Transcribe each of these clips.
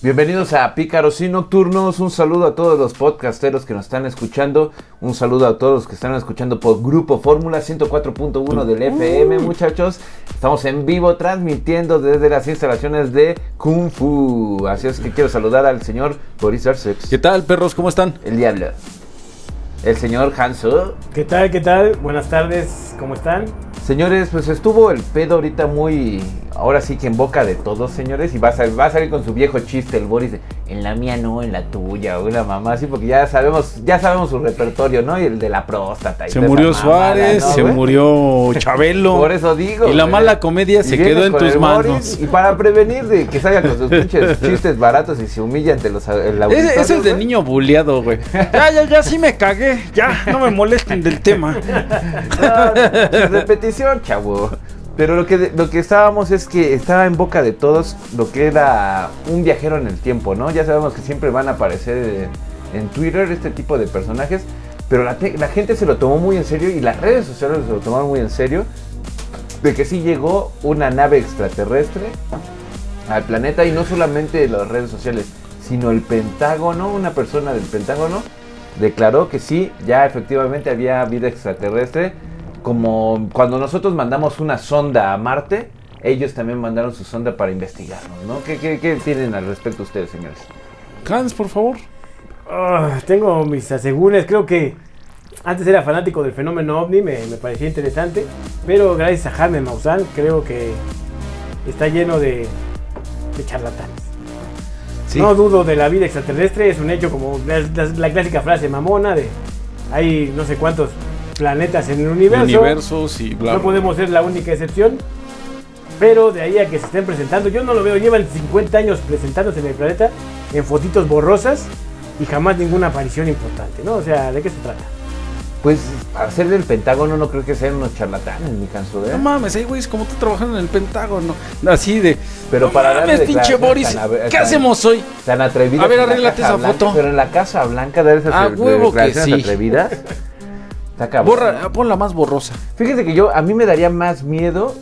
Bienvenidos a Pícaros y Nocturnos. Un saludo a todos los podcasteros que nos están escuchando. Un saludo a todos los que están escuchando por Grupo Fórmula 104.1 del FM, muchachos. Estamos en vivo transmitiendo desde las instalaciones de Kung Fu. Así es que quiero saludar al señor Boris Arsex. ¿Qué tal, perros? ¿Cómo están? El diablo. El señor Hanso. ¿Qué tal? ¿Qué tal? Buenas tardes, ¿cómo están? Señores, pues estuvo el pedo ahorita muy. Ahora sí que en boca de todos, señores. Y va a, salir, va a salir con su viejo chiste, el Boris, de, en la mía no, en la tuya, o una mamá así, porque ya sabemos, ya sabemos su repertorio, ¿no? Y el de la próstata. y Se murió mamada, Suárez, ¿no, se güey? murió Chabelo. Por eso digo. Y la güey. mala comedia Y se quedó en tus manos. Boris, y para prevenir de que salga con sus pinches chistes baratos y se humilla ante los el Ese, ese es de niño buleado, güey. Ya, ya, ya, sí me cagué. Ya, no me molesten del tema. Repetición, chavo. Pero lo que, lo que estábamos es que estaba en boca de todos lo que era un viajero en el tiempo, ¿no? Ya sabemos que siempre van a aparecer en Twitter este tipo de personajes, pero la, la gente se lo tomó muy en serio y las redes sociales se lo tomaron muy en serio de que sí llegó una nave extraterrestre al planeta y no solamente las redes sociales, sino el Pentágono, una persona del Pentágono declaró que sí, ya efectivamente había vida extraterrestre, como cuando nosotros mandamos una sonda a Marte, ellos también mandaron su sonda para investigarnos, ¿no? ¿Qué, qué, qué tienen al respecto ustedes, señores? Hans, por favor. Ah, tengo mis asegúnes, creo que antes era fanático del fenómeno ovni, me, me parecía interesante, pero gracias a Jaime Maussan creo que está lleno de, de charlatanes. Sí. No dudo de la vida extraterrestre, es un hecho como la, la- la clásica frase mamona de hay no sé cuántos planetas en el universo. Universos y bla. No podemos ser la única excepción. Pero de ahí a que se estén presentando, yo no lo veo. Llevan 50 años presentándose en el planeta en fotitos borrosas y jamás ninguna aparición importante, ¿no? O sea, ¿de qué se trata? Pues para ser del Pentágono no creo que sean unos charlatanes, mi canso, ¿eh? No mames, hay güeyes como tú trabajando en el Pentágono. Así de. Pero no para mames, pinche Boris. tan ¿Qué tan- hacemos hoy? Tan atrevidas. A ver, arréglate esa Blanca, foto. Pero en la Casa Blanca dar esas Ah, huevo que sí. atrevidas. Está cabrón. Borra, ponla más borrosa. Fíjese que yo, a mí me daría más miedo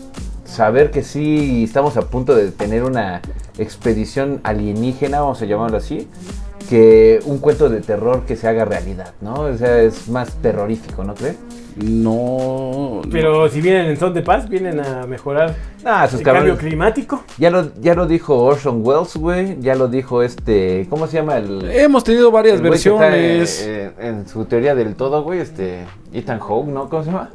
saber que sí estamos a punto de tener una expedición alienígena, vamos a llamarlo así, que un cuento de terror que se haga realidad, ¿no? O sea, es más terrorífico, ¿no crees? No. Pero si vienen en son de paz, vienen a mejorar Ah, el cambio climático. Ya lo, ya lo dijo Orson Welles, güey. Ya lo dijo este. ¿Cómo se llama el.? Hemos tenido varias versiones. eh, eh, en su teoría del todo, güey, este. Ethan Hawke, ¿no? ¿Cómo se llama?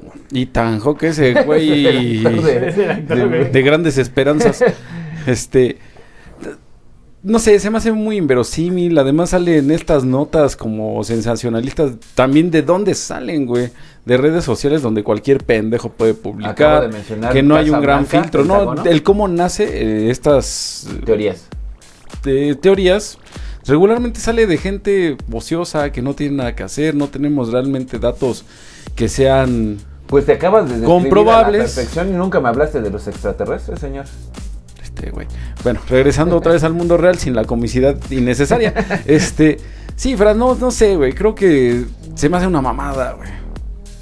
Tan que ese güey. De- de- güey. de grandes esperanzas. Este. No sé, se me hace muy inverosímil. Además salen estas notas como sensacionalistas. También de dónde salen, güey. De redes sociales donde cualquier pendejo puede publicar. de mencionar Que no hay un gran Blanca, filtro. No, el cómo nace eh, estas Teorías. eh, teorías. Regularmente sale de gente ociosa que no tiene nada que hacer. No tenemos realmente datos que sean Pues te acabas de Comprobables. a la perfección y nunca me hablaste de los extraterrestres, señor. Este, güey. Bueno, regresando otra vez al mundo real sin la comicidad innecesaria. Este, sí, Fran, no, no sé, güey. Creo que se me hace una mamada, güey.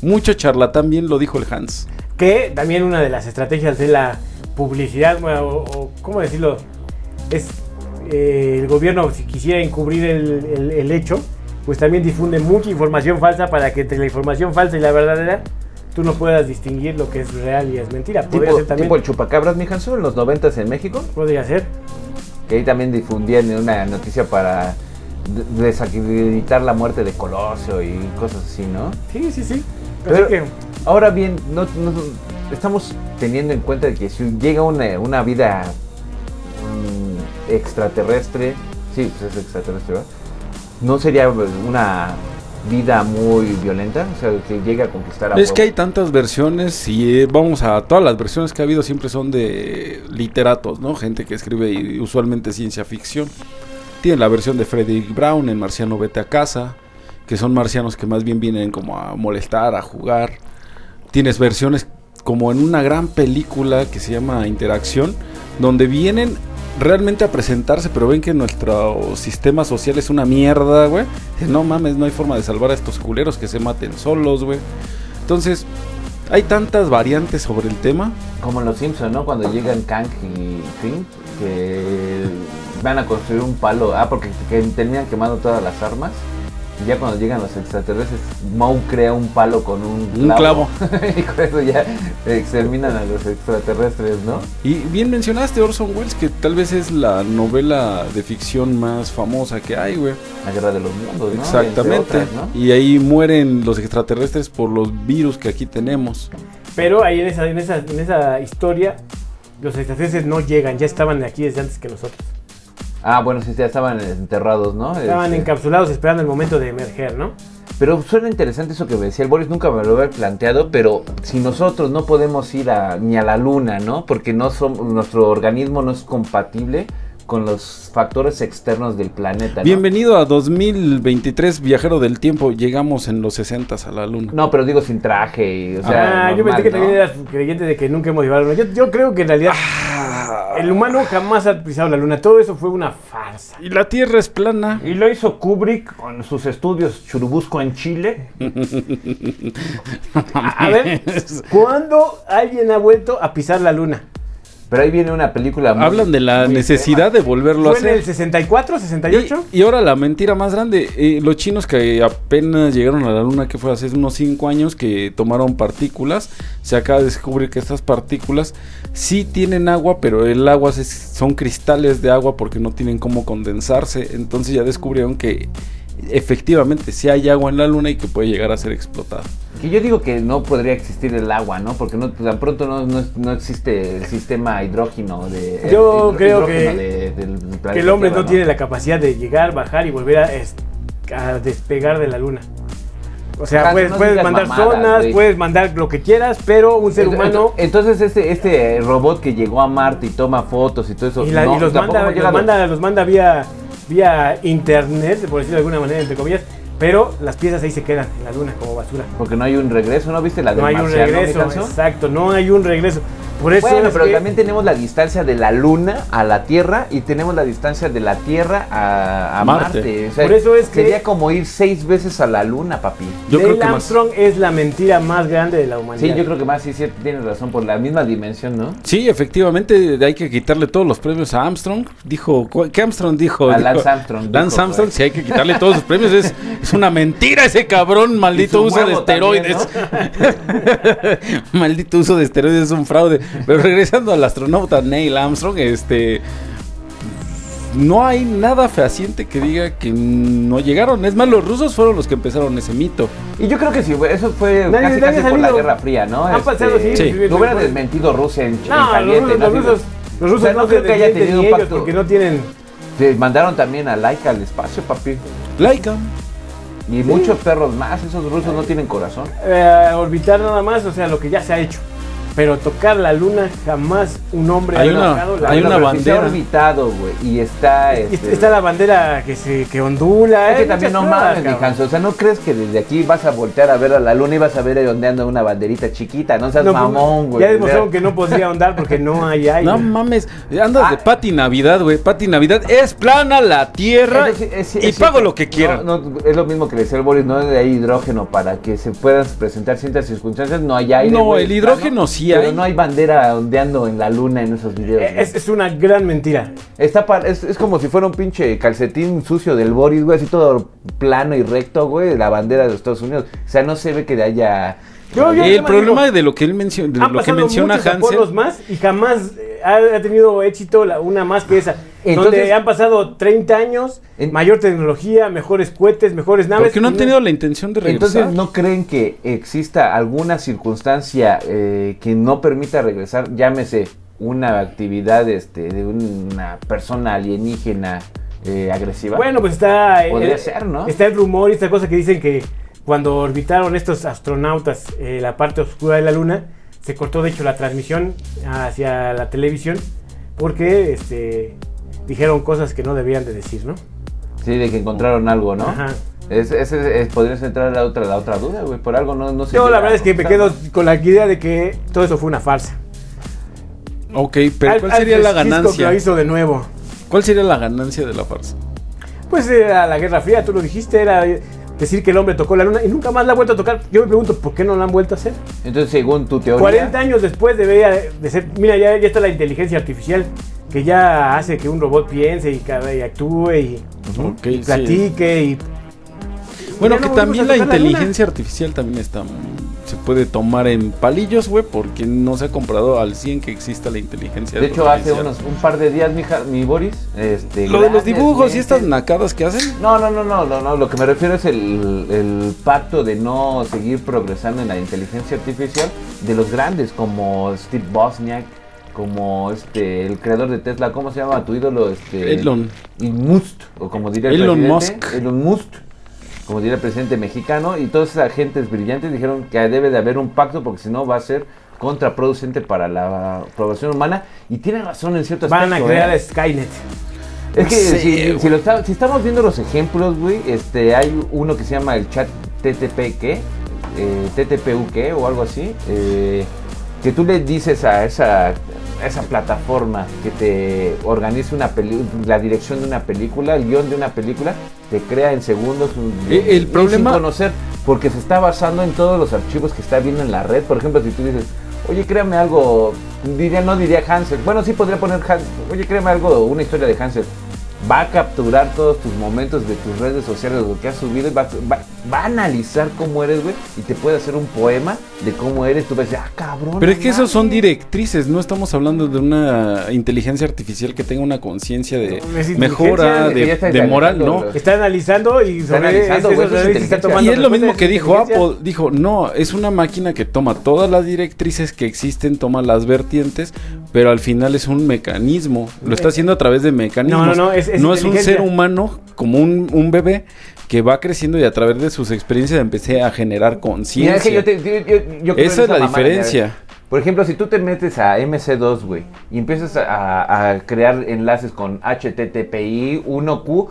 Mucho charlatán, bien lo dijo el Hans. Que también una de las estrategias de la publicidad, o, o, ¿cómo decirlo? Es eh, el gobierno, si quisiera encubrir el, el- el hecho, pues también difunde mucha información falsa para que entre la información falsa y la verdadera tú no puedas distinguir lo que es real y es mentira. Podría ser también. tipo el chupacabras, mi Hansu, en los noventas en México, Podría ser. que ahí también difundían una noticia para de- desacreditar la muerte de Colosio y cosas así, ¿no? Sí, sí, sí. Pero- que, Ahora bien, no, no- estamos teniendo en cuenta que si llega una, una vida mm, extraterrestre, sí, pues es extraterrestre, ¿verdad? ¿No sería una vida muy violenta? O sea, que llegue a conquistar a Es que hay tantas versiones y eh, vamos a todas las versiones que ha habido siempre son de literatos, ¿no? Gente que escribe y usualmente ciencia ficción. Tiene la versión de Frederick Brown en Marciano Vete a casa, que son marcianos que más bien vienen como a molestar, a jugar. Tienes versiones como en una gran película que se llama Interacción, donde vienen realmente a presentarse, pero ven que nuestro sistema social es una mierda, güey. No mames, no hay forma de salvar a estos culeros que se maten solos, güey. Entonces, hay tantas variantes sobre el tema. Como en los Simpsons, ¿no? Cuando llegan Kang y Finn, que van a construir un palo. Ah, porque que terminan quemando todas las armas. Y ya cuando llegan los extraterrestres, Maul crea un palo con un Un clavo. y con eso ya exterminan a los extraterrestres, ¿no? Y bien mencionaste Orson Welles, que tal vez es la novela de ficción más famosa que hay, güey. La guerra de los mundos, ¿no? Exactamente. Entre otras, ¿no? Y ahí mueren los extraterrestres por los virus que aquí tenemos. Pero ahí en esa, en esa, en esa historia, los extraterrestres no llegan, ya estaban aquí desde antes que nosotros. Ah, bueno, sí, ya estaban enterrados, ¿no? Estaban Este, encapsulados esperando el momento de emerger, ¿no? Pero suena interesante eso que me decía el Boris, nunca me lo había planteado, pero si nosotros no podemos ir a, ni a la luna, ¿no? Porque no somos, nuestro organismo no es compatible con los factores externos del planeta, ¿no? Bienvenido a 2023, viajero del tiempo. Llegamos en los 60 a la luna. No, pero digo sin traje, y, o sea, ah, yo normal, pensé que ¿no? también eras creyente de que nunca hemos llevado a la luna. Yo, yo creo que en realidad Ah. el humano jamás ha pisado la luna. Todo eso fue una farsa. Y la Tierra es plana. Y lo hizo Kubrick con sus estudios Churubusco en Chile. A, a ver, ¿cuándo alguien ha vuelto a pisar la luna? Pero ahí viene una película muy- Hablan de la necesidad de volverlo a ¿Fue en el hacer. 64, 68? Y, y ahora la mentira más grande, eh, los chinos que apenas llegaron a la luna, que fue hace unos 5 años, que tomaron partículas, se acaba de descubrir que estas partículas sí tienen agua, pero el agua es- son cristales de agua porque no tienen cómo condensarse, entonces ya descubrieron que efectivamente sí hay agua en la luna y que puede llegar a ser explotada. Que yo digo que no podría existir el agua, ¿no? Porque no, tan pronto no, no, no existe el sistema hidrógeno de. Yo creo hidrógeno que- de- del planeta Que el hombre Tierra, no tiene la capacidad de llegar, bajar y volver a, a despegar de la luna. O sea, puedes, no puedes mandar mamadas, zonas, puedes mandar lo que quieras, pero un ser humano... Entonces este, este robot que llegó a Marte y toma fotos y todo eso. Y, la- no, y los, manda, los, manda, los manda vía, vía internet, por decirlo de alguna manera, entre comillas, pero las piezas ahí se quedan en la luna como basura. Porque no hay un regreso, ¿no viste la No hay un regreso, exacto, no hay un regreso. Por eso Bueno, es pero que- también tenemos la distancia de la Luna a la Tierra y tenemos la distancia de la Tierra a, a Marte. Marte. O sea, Por eso es que- sería como ir seis veces a la Luna, papi. Yo Neil creo que más. Armstrong es la mentira más grande de la humanidad. Sí, yo creo que más sí, sí tienes razón por la misma dimensión, ¿no? Sí, efectivamente, hay que quitarle todos los premios a Armstrong. Dijo, ¿cu- ¿qué Armstrong dijo? A Dijo, Lance Armstrong, Lance dijo, Armstrong, güey. sí, hay que quitarle todos sus premios. Es, es una mentira ese cabrón, maldito uso de también, esteroides. maldito uso de esteroides es un fraude. Pero regresando al astronauta Neil Armstrong, este. No hay nada fehaciente que diga que no llegaron. Es más, los rusos fueron los que empezaron ese mito. Y yo creo que sí, eso fue Nadie- casi, nadie casi ha por la. Guerra Fría, ¿no? Han pasado, sí, Sí. sí, No hubiera desmentido Rusia en, en No, los caliente. rusos, ¿no? los rusos, de- los rusos O sea, no, no creo que haya tenido ni un pacto. porque no tienen... Se mandaron también a Laika al espacio, papi. Laika. Y muchos perros más, esos rusos no tienen corazón. eh, orbitar nada más, o sea, lo que ya se ha hecho. Pero tocar la luna jamás un hombre Hay ha una- tocado la hay luna. una bandera. orbitado, güey, y está... Este, está la bandera que se que ondula. Es que también no mames. Hanso. O sea, ¿no crees que desde aquí vas a voltear a ver a la luna y vas a ver ondeando una banderita chiquita? No seas No, pues, mamón, güey. Ya demostraron que no podría ahondar porque no hay aire. No mames, andas de Ah. Pati Navidad, güey. Pati Navidad es plana la tierra sí, es- y pago lo que quieran. No, no, es lo mismo que decía el Boris, no hay hidrógeno para que se puedan presentar ciertas circunstancias, no hay aire. No, el hidrógeno plano, pero hay. no hay bandera ondeando en la luna en esos videos. Eh. Es, es una gran mentira. Está pa- es, es como si fuera un pinche calcetín sucio del Boris, güey, así todo plano y recto, güey, la bandera de los Estados Unidos. O sea, no se ve que haya... Yo- yo- el problema digo, de lo que él menciona, lo que menciona Hansen, más y jamás eh, ha, ha tenido éxito la- una más que esa. Entonces- donde han pasado 30 años, En- mayor tecnología, mejores cohetes, mejores naves. porque no han y tenido la intención de regresar. Entonces, ¿no creen que exista alguna circunstancia eh, que no permita regresar? Llámese una actividad este, de una persona alienígena eh, agresiva. Bueno, pues está. Podría eh, ser, ¿no? Está el rumor y esta cosa que dicen que cuando orbitaron estos astronautas eh, la parte oscura de la luna, se cortó de hecho la transmisión hacia la televisión porque este, dijeron cosas que no debían de decir, ¿no? Sí, de que encontraron algo, ¿no? Ajá. Es, es- podrías entrar a la otra, la otra duda, güey. Por algo no, no se Yo la verdad es que me quedo con la idea de que todo eso fue una farsa. Ok, pero Al- ¿cuál sería la ganancia? lo hizo de nuevo. ¿Cuál sería la ganancia de la farsa? Pues era la Guerra Fría, tú lo dijiste, era decir que el hombre tocó la luna y nunca más la ha vuelto a tocar. Yo me pregunto, ¿por qué no la han vuelto a hacer? Entonces, según tu teoría. 40 años después debería de ser, mira, ya, ya está la inteligencia artificial, que ya hace que un robot piense y, y actúe y, Ok, y sí. platique y Bueno, que no también la inteligencia artificial también está se puede tomar en palillos, güey, porque no se ha comprado al 100 que exista la inteligencia De hecho, hace unos un par de días, mi Boris, este, Lo de los dibujos y estas nacadas que hacen. No, no, no, no, no, no. Lo que me refiero es el, el pacto de no seguir progresando en la inteligencia artificial de los grandes como Steve Bosniak, como este el creador de Tesla, ¿cómo se llama tu ídolo? Este, Elon. Y Musk, o como diría el Elon presidente, Musk. Elon Musk, como diría el presidente mexicano, y todas esas agentes brillantes dijeron que debe de haber un pacto porque si no va a ser contraproducente para la población humana. Y tiene razón en cierto van a aspecto, crear ¿eh? a Skynet. Es que Sí, si, lo está- si estamos viendo los ejemplos, güey, este, hay uno que se llama el chat TTP, ¿qué? Eh, TTPU, O algo así. eh, que tú le dices a esa, a esa plataforma que te organice una la dirección de una película, el guion de una película, te crea en segundos un Eh, el problema- sin conocer, porque se está basando en todos los archivos que está viendo en la red. Por ejemplo, si tú dices, oye, créame algo, diría, no diría Hansel. Bueno, sí podría poner Hansel. Oye, créame algo, una historia de Hansel. Va a capturar todos tus momentos de tus redes sociales, lo que has subido, y va, va- va a analizar cómo eres, güey, y te puede hacer un poema de cómo eres. Tú vas a decir, ah, cabrón. Pero es que esos son mames". directrices, no estamos hablando de una inteligencia artificial que tenga una conciencia de mejora, de está moral, ¿no? Está analizando y sobre analizando, güey, es está Y es lo mismo que dijo. Apple, dijo, no, es una máquina que toma todas las directrices que existen, toma las vertientes, pero al final es un mecanismo, lo está haciendo a través de mecanismos. No, no, no, es- es no es un ser humano como un, un bebé que va creciendo y a través de sus experiencias empecé a generar conciencia. es que yo te- yo- yo- yo creo Esa es la diferencia. Por ejemplo, si tú te metes a MC2, güey, y empiezas a, a crear enlaces con HTTPI 1Q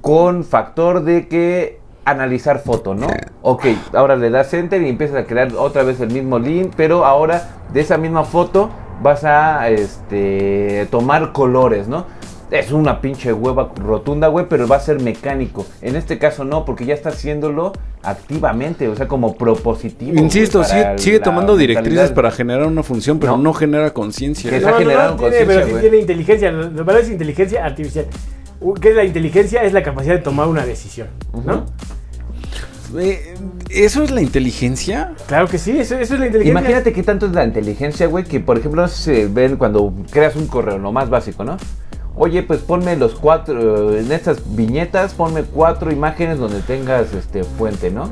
con factor de que analizar foto, ¿no? Ok, ahora le das enter y empiezas a crear otra vez el mismo link, pero ahora de esa misma foto vas a este, tomar colores, ¿no? Es una pinche hueva rotunda, güey, pero va a ser mecánico. En este caso no, porque ya está haciéndolo activamente, o sea, como propositivo. Insisto, güey, sigue, la tomando directrices mentalidad. para generar una función, pero No. no, genera conciencia. Que No, está no, no, generando tiene, conciencia, pero sí tiene inteligencia. Lo lo verdad es inteligencia artificial. ¿Qué es la inteligencia? Es la capacidad de tomar una decisión, ¿no? Eh, ¿Eso es la inteligencia? Claro que sí, eso, eso es la inteligencia. Imagínate qué tanto es la inteligencia, güey, que por ejemplo se ven cuando creas un correo, lo más básico, ¿no? Oye, pues ponme los cuatro, en estas viñetas, ponme cuatro imágenes donde tengas este fuente, ¿no?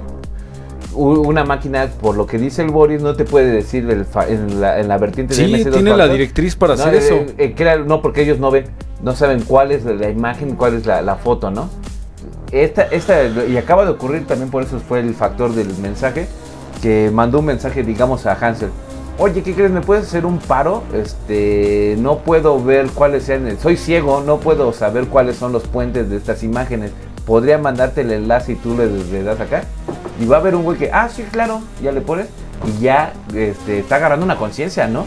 Una máquina, por lo que dice el Boris, no te puede decir el fa- en, la, en la vertiente de Sí, MS2 tiene la directriz para No, hacer eh, eso. eh, no, porque ellos no ven, no saben cuál es la imagen, cuál es la, la foto, ¿no? Esta, esta, y acaba de ocurrir también por eso fue el factor del mensaje, que mandó un mensaje, digamos, a Hansel. Oye, ¿qué crees? ¿Me puedes hacer un paro? Este, no puedo ver cuáles sean, soy ciego, no puedo saber cuáles son los puentes de estas imágenes. ¿Podría mandarte el enlace y tú le, das acá? Y va a haber un güey que, ah, sí, claro, ya le pones. Y ya este, está agarrando una conciencia, ¿no?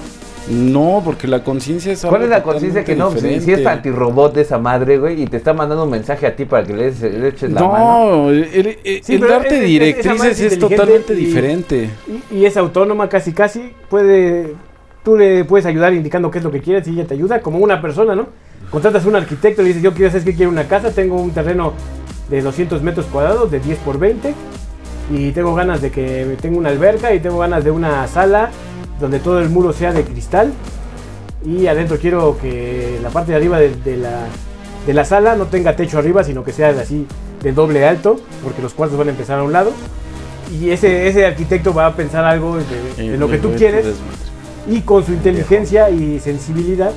No, porque la conciencia es algo ¿Cuál es la conciencia que no? Si, es antirrobot de esa madre, güey, y te está mandando un mensaje a ti para que le, des- le eches la mano. No, el, el- el Sí, pero darte directrices es totalmente y- diferente. Y, y es autónoma casi casi. Puede, tú le puedes ayudar indicando qué es lo que quieres y ella te ayuda como una persona, ¿no? Contratas a un arquitecto y le dices, yo quiero hacer que quiero una casa, tengo un terreno de 200 metros cuadrados, de 10 por 20, y tengo ganas de que tenga una alberca y tengo ganas de una sala donde todo el muro sea de cristal y adentro quiero que la parte de arriba de, de la, de la sala no tenga techo arriba, sino que sea de así de doble alto, porque los cuartos van a empezar a un lado. Y ese, ese arquitecto va a pensar algo de, de lo que tú quieres y con su inteligencia y sensibilidad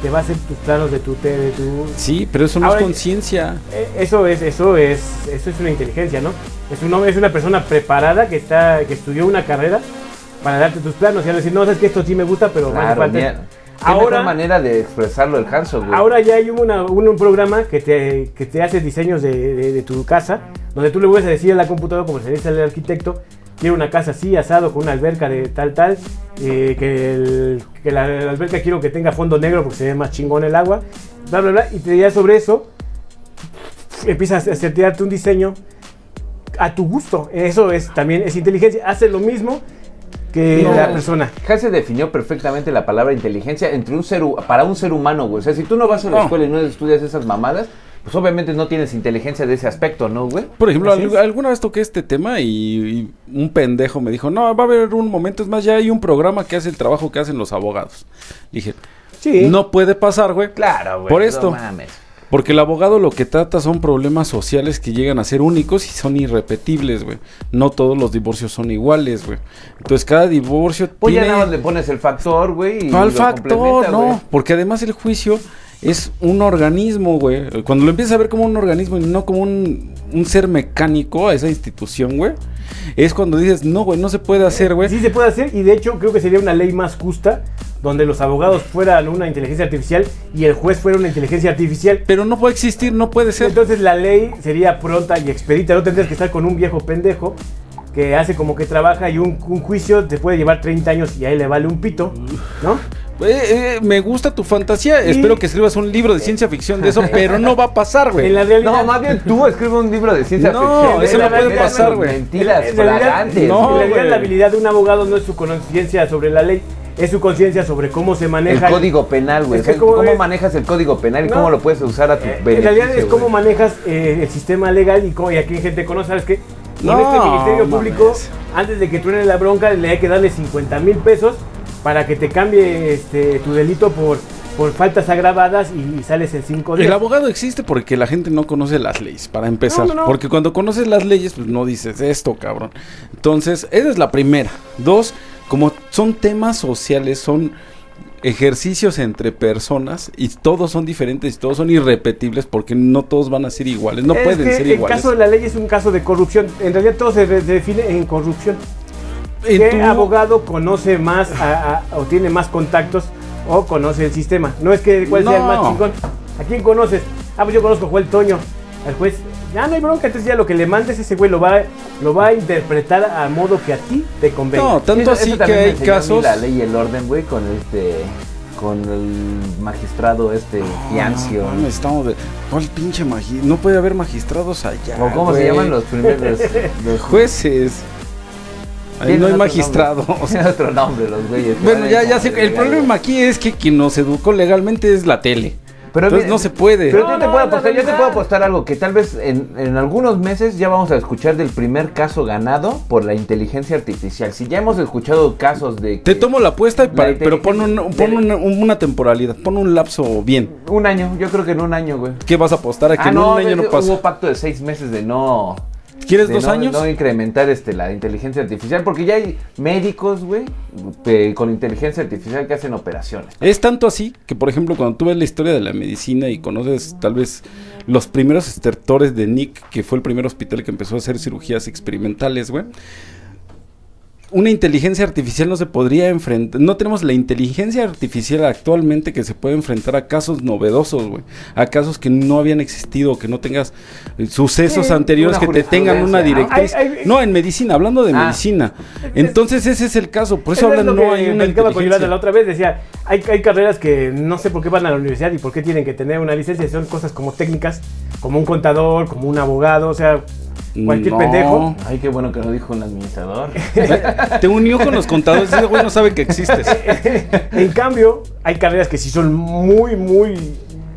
te va a hacer tus planos de tu... de tu Sí, pero eso no Ahora- es conciencia. eh, eso es eso es eso es una inteligencia, ¿no? Es un es una persona preparada que está que estudió una carrera para darte tus planos y al decir, no, sabes que esto sí me gusta, pero Claro, falta mira, esto". qué mejor Ahora- manera de expresarlo el Hanso, güey. Ahora ya hay una- un, un programa que te, que te hace diseños de, de- de tu casa, donde tú le puedes decir a la computadora, como se dice al arquitecto, quiero una casa así, asado, con una alberca de tal, tal, eh, que, el- que la, la alberca quiero que tenga fondo negro porque se ve más chingón el agua, bla, bla, bla, y te diría sobre eso, empiezas a setearte un diseño a tu gusto. Eso es también es inteligencia. Hace lo mismo que No. la persona. Hase definió perfectamente la palabra inteligencia entre un ser para un ser humano, güey. O sea, si tú no vas a la No. escuela y no estudias esas mamadas, pues obviamente no tienes inteligencia de ese aspecto, ¿no, güey? Por ejemplo, al- alguna vez toqué este tema y, y un pendejo me dijo, no, va a haber un momento, es más, ya hay un programa que hace el trabajo que hacen los abogados. Dije, Sí. no puede pasar, güey. Claro, güey. Por no esto. mames. Porque el abogado lo que trata son problemas sociales que llegan a ser únicos y son irrepetibles, güey. No todos los divorcios son iguales, güey. Entonces cada divorcio Pues tiene... ya nada más le pones el factor, güey. ¿Cuál lo factor? No, porque además el juicio es un organismo, güey. Cuando lo empiezas a ver como un organismo y no como un, un ser mecánico a esa institución, güey, es cuando dices, no, güey, no se puede hacer, güey. Sí se puede hacer y de hecho creo que sería una ley más justa donde los abogados fueran una inteligencia artificial y el juez fuera una inteligencia artificial. Pero no puede existir, no puede ser. Entonces la ley sería pronta y expedita, no tendrías que estar con un viejo pendejo que hace como que trabaja y un, un juicio te puede llevar 30 años y a él le vale un pito, ¿no? Eh, eh, me gusta tu fantasía. Y- Espero que escribas un libro de ciencia ficción de eso, pero no va a pasar, güey. En la realidad... No, más bien tú escribes un libro de ciencia No, ficción. eso güey. no puede pasar, güey. Mentiras, En realidad- flagantes. No, en realidad la habilidad de un abogado no es su conciencia sobre la ley, es su conciencia sobre cómo se El maneja. código penal, güey. Es que ¿Cómo, es- manejas el código penal y No. cómo lo puedes usar a tu Eh, beneficio? en realidad es cómo manejas eh, el sistema legal y, cómo, y aquí gente conoce, ¿sabes qué? No, este Ministerio mames. Público, antes de que truene la bronca, le hay que darle 50 mil pesos para que te cambie este, tu delito por, por faltas agravadas y, sales en 5 días. El abogado existe porque la gente no conoce las leyes, para empezar. No, no, no. Porque cuando conoces las leyes, pues no dices esto, cabrón. Entonces, esa es la primera. Dos, como son temas sociales, son ejercicios entre personas y todos son diferentes y todos son irrepetibles porque no todos van a ser iguales, no Es pueden que ser el iguales. caso de la ley es un caso de corrupción. En realidad todo se define en corrupción. ¿Qué tu- abogado conoce más a- a- o tiene más contactos o conoce el sistema? No es que cuál sea el más No. chingón. ¿A quién conoces? Ah, pues yo conozco a Joel Toño. Al juez, ya no hay bronca, entonces ya lo que le mandes ese güey lo va, lo va a interpretar a modo que a ti te convenga. No, tanto Eso- así eso que hay casos. La ley y el orden, güey, con este. Con el magistrado este, Fiancio. No, mames, estamos de. ¿Cuál pinche magi- No puede haber magistrados allá. ¿O cómo se llaman los primeros? Los jueces? Ahí no hay otro magistrado. nombre. o sea, Tienen otro nombre los güeyes. Bueno, ya, ya sé. El problema aquí es que quien nos educó legalmente es la tele. Pero Entonces mira, no se puede. Pero No, yo te puedo apostar, yo te realidad. puedo apostar algo que tal vez en, en algunos meses ya vamos a escuchar del primer caso ganado por la inteligencia artificial. Si ya hemos escuchado casos de Te que tomo la apuesta, y La para- pero pon, un- pon una, una temporalidad, pon un lapso bien. un año, yo creo que en un año, güey. ¿Qué vas a apostar a que Ah, en no, un año no hubo pasa? pacto de seis meses de no. ¿Quieres de dos no- años? No incrementar este, la inteligencia artificial, porque ya hay médicos, güey, con inteligencia artificial que hacen operaciones. Es tanto así que, por ejemplo, cuando tú ves la historia de la medicina y conoces tal vez los primeros estertores de Nick, que fue el primer hospital que empezó a hacer cirugías experimentales, güey. Una inteligencia artificial no se podría enfrentar. No tenemos la inteligencia artificial actualmente que se puede enfrentar a casos novedosos, güey. A casos que no habían existido, que no tengas eh, sucesos anteriores que te tengan una directriz. No, en medicina, hablando de Ah. medicina. Entonces ese es el caso. Por eso Eso es hablan, no hay una platicaba con inteligencia. la otra vez, decía, hay, hay carreras que no sé por qué van a la universidad y por qué tienen que tener una licencia, son cosas como técnicas, como un contador, como un abogado, o sea, cualquier No. pendejo. Ay, qué bueno que lo dijo un administrador. Te unió con los contadores. Ese güey no sabe que existes. en cambio, hay carreras que sí son muy, muy,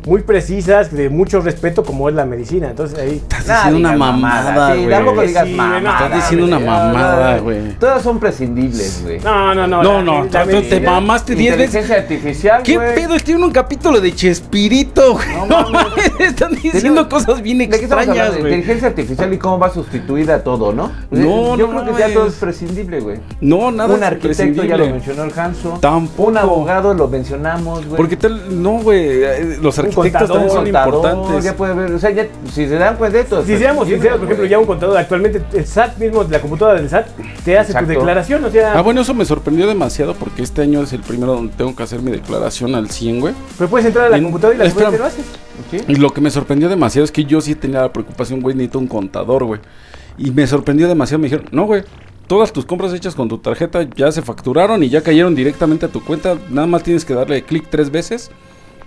muy precisas, de mucho respeto, como es la medicina. Entonces ahí... Estás Nah, diciendo una mamada, Sí, güey. tampoco digas Sí, mamada. no, Estás diciendo una mamada, güey. Todas son prescindibles, güey. No, no, no. No, la- no, la tú te mamaste 10 veces. Inteligencia artificial, ¿Qué güey. pedo? Estoy en un capítulo de Chespirito, güey. No No, mames. Están diciendo cosas bien ¿De qué estamos extrañas, güey. Inteligencia artificial y cómo va a sustituir a todo, ¿no? No, Yo no creo que ya todo es prescindible, güey. No, nada Un arquitecto ya lo mencionó el Hanso. Tampoco. Un abogado lo mencionamos, güey. Porque tal, no, güey. eh, Los Un arquitectos contador, también son Contador, importantes. Ya puede ver, o sea, ya, si se dan cuenta de todo. Si seamos sinceros, por ejemplo, ya un contador actualmente, el SAT mismo, la computadora del SAT, te hace Exacto. tu declaración, o sea, Ah, bueno, eso me sorprendió demasiado porque este año es el primero donde tengo que hacer mi declaración al 100, güey. pero puedes entrar a la En- computadora y la espera. te lo haces. Y lo que me sorprendió demasiado es que yo sí tenía la preocupación, güey, necesito un contador, güey. Y me sorprendió demasiado, me dijeron, no, güey, todas tus compras hechas con tu tarjeta ya se facturaron y ya cayeron directamente a tu cuenta, nada más tienes que darle clic tres veces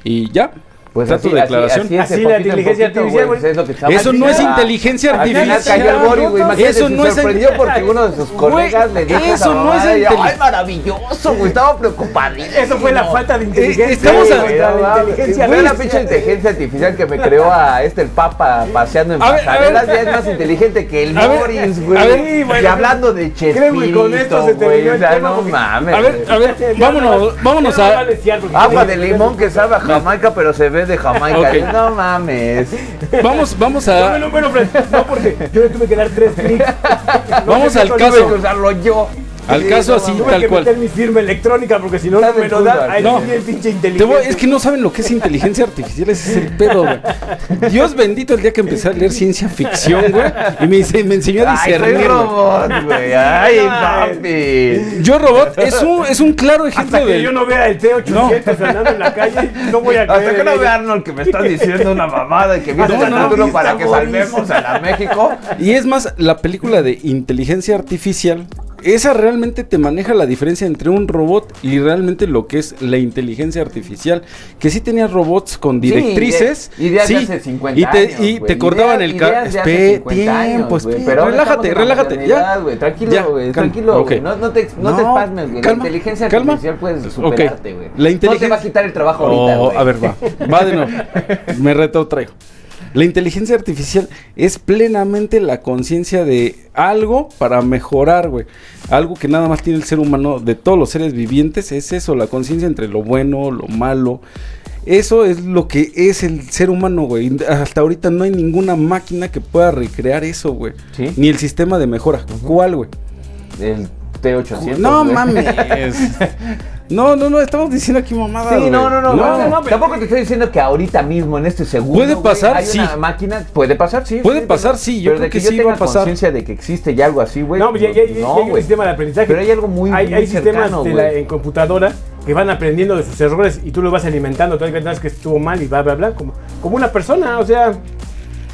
y ya. Pues así, así, declaración. así es, Así de la inteligencia poquito, artificial, güey, güey. es lo que estamos Eso no es inteligencia Al final artificial. cayó el Boris, güey. Imagínate, Eso se no es sorprendió porque uno de sus colegas le dijo eso no es mamada y, inteli- ¡Ay, maravilloso, güey! Estaba preocupadísimo. Eso fue la falta de inteligencia. estamos a- la Fue la inteligencia pinche artificial. inteligencia artificial que me creó a este el Papa paseando en pasarelas. Ya es más inteligente que el Boris, güey. y hablando de con esto se Chespirito, güey. terminó O el sea, tema no mames. A ver, a ver, vámonos, vámonos a. Agua de limón que sabe a Jamaica, pero se ve de Jamaica. Ok. No mames. Vamos, vamos No, a. no, bueno, Fred, no, porque yo le tuve que dar tres clics. No Vamos al caso. Tuve que usarlo yo. Al caso así. Tuve tal que cual. meter mi firma electrónica porque si no, no me lo fútbol. da. Ahí No. pinche Te inteligente. voy- es que no saben lo que es inteligencia artificial, ese es el pedo, güey. Dios bendito el día que empecé a leer ciencia ficción, güey. Y me, dice- me enseñó a Ay, soy discernir. güey. robot, güey. Ay, papi. Yo Robot es un, es un claro ejemplo Hasta que de. yo no vea el T800 andando en la calle, no voy a creer. Hasta que en no ello. vea Arnold que me estás diciendo una mamada y que viste No, el no, para que salvemos a la México. Y es más, la película de inteligencia artificial, esa realmente te maneja la diferencia entre un robot y realmente lo que es la inteligencia artificial. Que sí tenía robots con directrices. ide- ideas de sí, hace 50 y te, años, y güey. te cortaban Ideas- el carro. ideas de hace 50 años, Tiempo, güey. espe- Pero relájate, relájate. Ya. Tranquilo, güey. Tranquilo, ok. güey. No, no te, no, te No, pasmes, güey. la inteligencia calma. artificial puedes superarte, güey. La No te va a quitar el trabajo ahorita, Oh, güey. a ver, va. Va de nuevo. Me retrotraigo. La inteligencia artificial es plenamente la conciencia de algo para mejorar, güey. Algo que nada más tiene el ser humano de todos los seres vivientes es eso, la conciencia entre lo bueno, lo malo. Eso es lo que es el ser humano, güey. Hasta ahorita no hay ninguna máquina que pueda recrear eso, güey. Sí. Ni el sistema de mejora. ¿Cuál, güey? El T800. No mames. No, no, no, estamos diciendo aquí mamadas. Sí, no, no, no, Tampoco te estoy diciendo que ahorita mismo, en este segundo. ¿Puede pasar? hay Sí. una máquina. Puede pasar, sí. Puede sí, pasar, sí, yo pero creo de que yo sí tenga va a pasar. conciencia de que existe ya algo así, güey. No, ya, ya, ya, no, ya hay un güey. sistema de aprendizaje. Pero hay algo muy- Hay, muy hay sistemas cercano, de la- en computadora que van aprendiendo de sus errores y tú los vas alimentando. Tú das que estuvo mal y bla, bla, bla. Como, como una persona, o sea.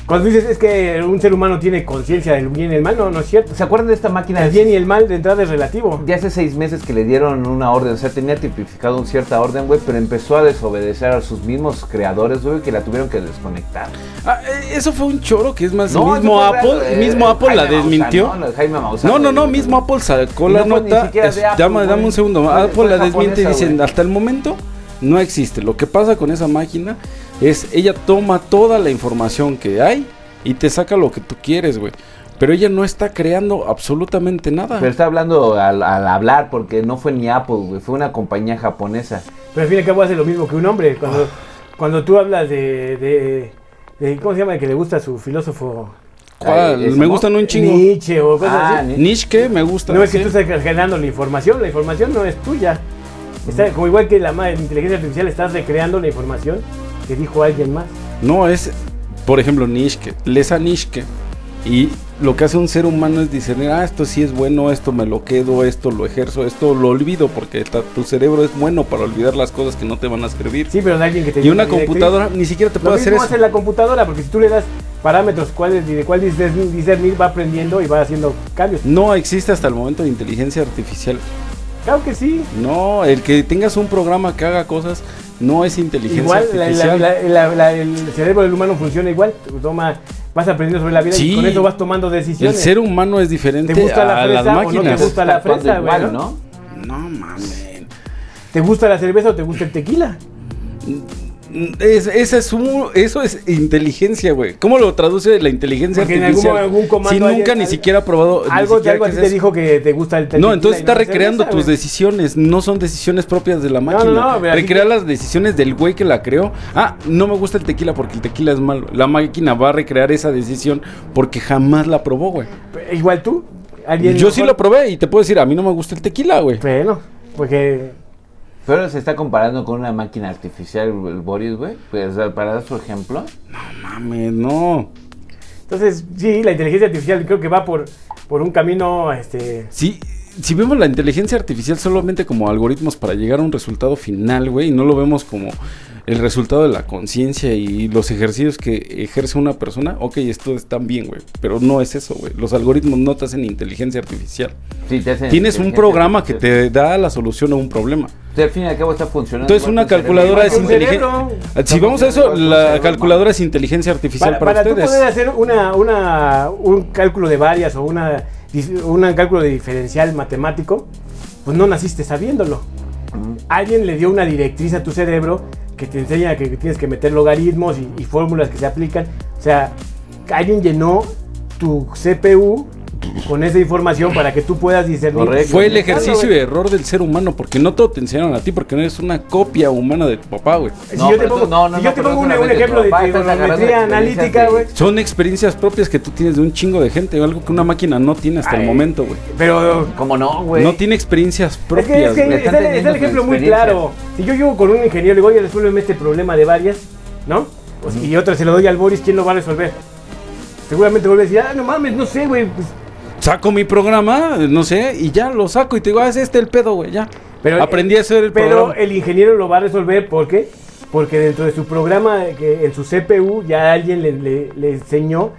Cuando dices es que un ser humano tiene conciencia del bien y el mal, no, no es cierto. ¿Se acuerdan de esta máquina? El bien y el mal de entrada es relativo. De hace seis meses que le dieron una orden, o sea, tenía tipificado una cierta orden, güey, pero empezó a desobedecer a sus mismos creadores, güey, que la tuvieron que desconectar. Ah, eh, eso fue un choro que es más, No, mismo Apple, real, eh, mismo Apple la desmintió. Maussan, ¿no? Jaime Maussan, No, no, no, mismo Apple sacó la no nota. es- Apple, dame, dame un segundo. Apple la desmiente y dicen, hasta el momento no existe. Lo que pasa con esa máquina es, ella toma toda la información que hay y te saca lo que tú quieres, güey. Pero ella no está creando absolutamente nada. Pero está hablando al, al hablar, porque no fue ni Apple, güey, fue una compañía japonesa. Pero al fin y al cabo hace lo mismo que un hombre. Cuando, cuando tú hablas de, de, de- ¿Cómo se llama? El que le gusta a su filósofo. ¿Cuál? Ay, ¿ese Me no? gustan un chingo. Nietzsche o cosas Ah, así. ni- Nietzsche me gusta. No es que tú estás generando la información, la información no es tuya. Está, como igual que la, la inteligencia artificial, estás recreando la información que dijo alguien más. No, es, por ejemplo, Nietzsche. Lees a Nietzsche y lo que hace un ser humano es discernir, ah, esto sí es bueno, esto me lo quedo, esto lo ejerzo, esto lo olvido, porque ta- tu cerebro es bueno para olvidar las cosas que no te van a escribir. Sí, pero alguien que te y una computadora ni siquiera te Lo puede hacer eso. hace la computadora, porque si tú le das parámetros cuáles, de cuál discernir, va aprendiendo y va haciendo cambios. No existe hasta el momento de inteligencia artificial. Claro que sí. No, el que tengas un programa que haga cosas no es inteligencia Igual la- artificial. la- la- la- la- el cerebro del humano funciona igual. Toma, vas aprendiendo sobre la vida Sí. y con eso vas tomando el decisiones. ser humano es diferente ¿Te gusta la a fresa las o no te máquinas. gusta? la fresa, güey, ¿no? No mames. ¿Te gusta la cerveza o te gusta el tequila? Es, esa es un- eso es inteligencia, güey. ¿Cómo lo traduce la inteligencia Porque en algún- artificial? algún comando si nunca ni siquiera ha probado. Algo, algo a ti te dijo que te gusta el tequila. No, entonces está recreando tus decisiones, no son decisiones propias de la no, máquina. no, así Recrea que- las decisiones del güey que la creó. Ah, no me gusta el tequila porque el tequila es malo. La máquina va a recrear esa decisión porque jamás la probó, güey. Igual tú. ¿Alguien Yo sí lo probé y te puedo decir, a mí no me gusta el tequila, güey. Bueno, porque Pero se está comparando con una máquina artificial, el Boris, güey. Pues para dar su ejemplo. Mames, no. Entonces, sí, la inteligencia artificial creo que va por, por un camino, este... Sí, si vemos la inteligencia artificial solamente como algoritmos para llegar a un resultado final, güey, y no lo vemos como el resultado de la conciencia y los ejercicios que ejerce una persona, ok, esto está bien, güey, pero no es eso, güey. Los algoritmos no te hacen inteligencia artificial. Sí, te hacen Tienes un programa que te da la solución a un problema. O sea, al fin y al cabo está funcionando. Entonces una calculadora es inteligencia. Está Si vamos a eso, la calculadora es inteligencia artificial Para, para, para tú poder hacer una, una, un cálculo de varias o una, un cálculo de diferencial matemático, pues no naciste sabiéndolo. Alguien le dio una directriz a tu cerebro que te enseña que tienes que meter logaritmos y, y fórmulas que se aplican. O sea, alguien llenó tu CPU con esa información para que tú puedas discernir. Correcto. Fue el ejercicio y error del ser humano, porque no todo te enseñaron a ti, porque no eres una copia humana de tu papá, güey. Si No, yo te pongo, tú- no, no, si no, yo te pongo no un, un ejemplo de trigonometría analítica, güey. Son experiencias propias que tú tienes de un chingo de gente, algo que una máquina no tiene hasta el Ay, momento, güey. Pero ¿Cómo no, güey? No tiene experiencias Es propias, que, es que güey. Están está, el- está el ejemplo muy claro. Si yo llego con un ingeniero y le digo, oye, resuélveme este problema de varias, ¿no? Pues, Y otra se lo doy al Boris, ¿quién lo va a resolver? Seguramente vuelve a decir, ah, no mames, no sé, güey. pues, Saco mi programa, no sé, y ya lo saco y te digo, ah, es este el pedo, güey, ya. Pero, Aprendí a hacer el pero programa. el ingeniero lo va a resolver, ¿por qué? Porque dentro de su programa, que en su CPU, ya alguien le, le- le enseñó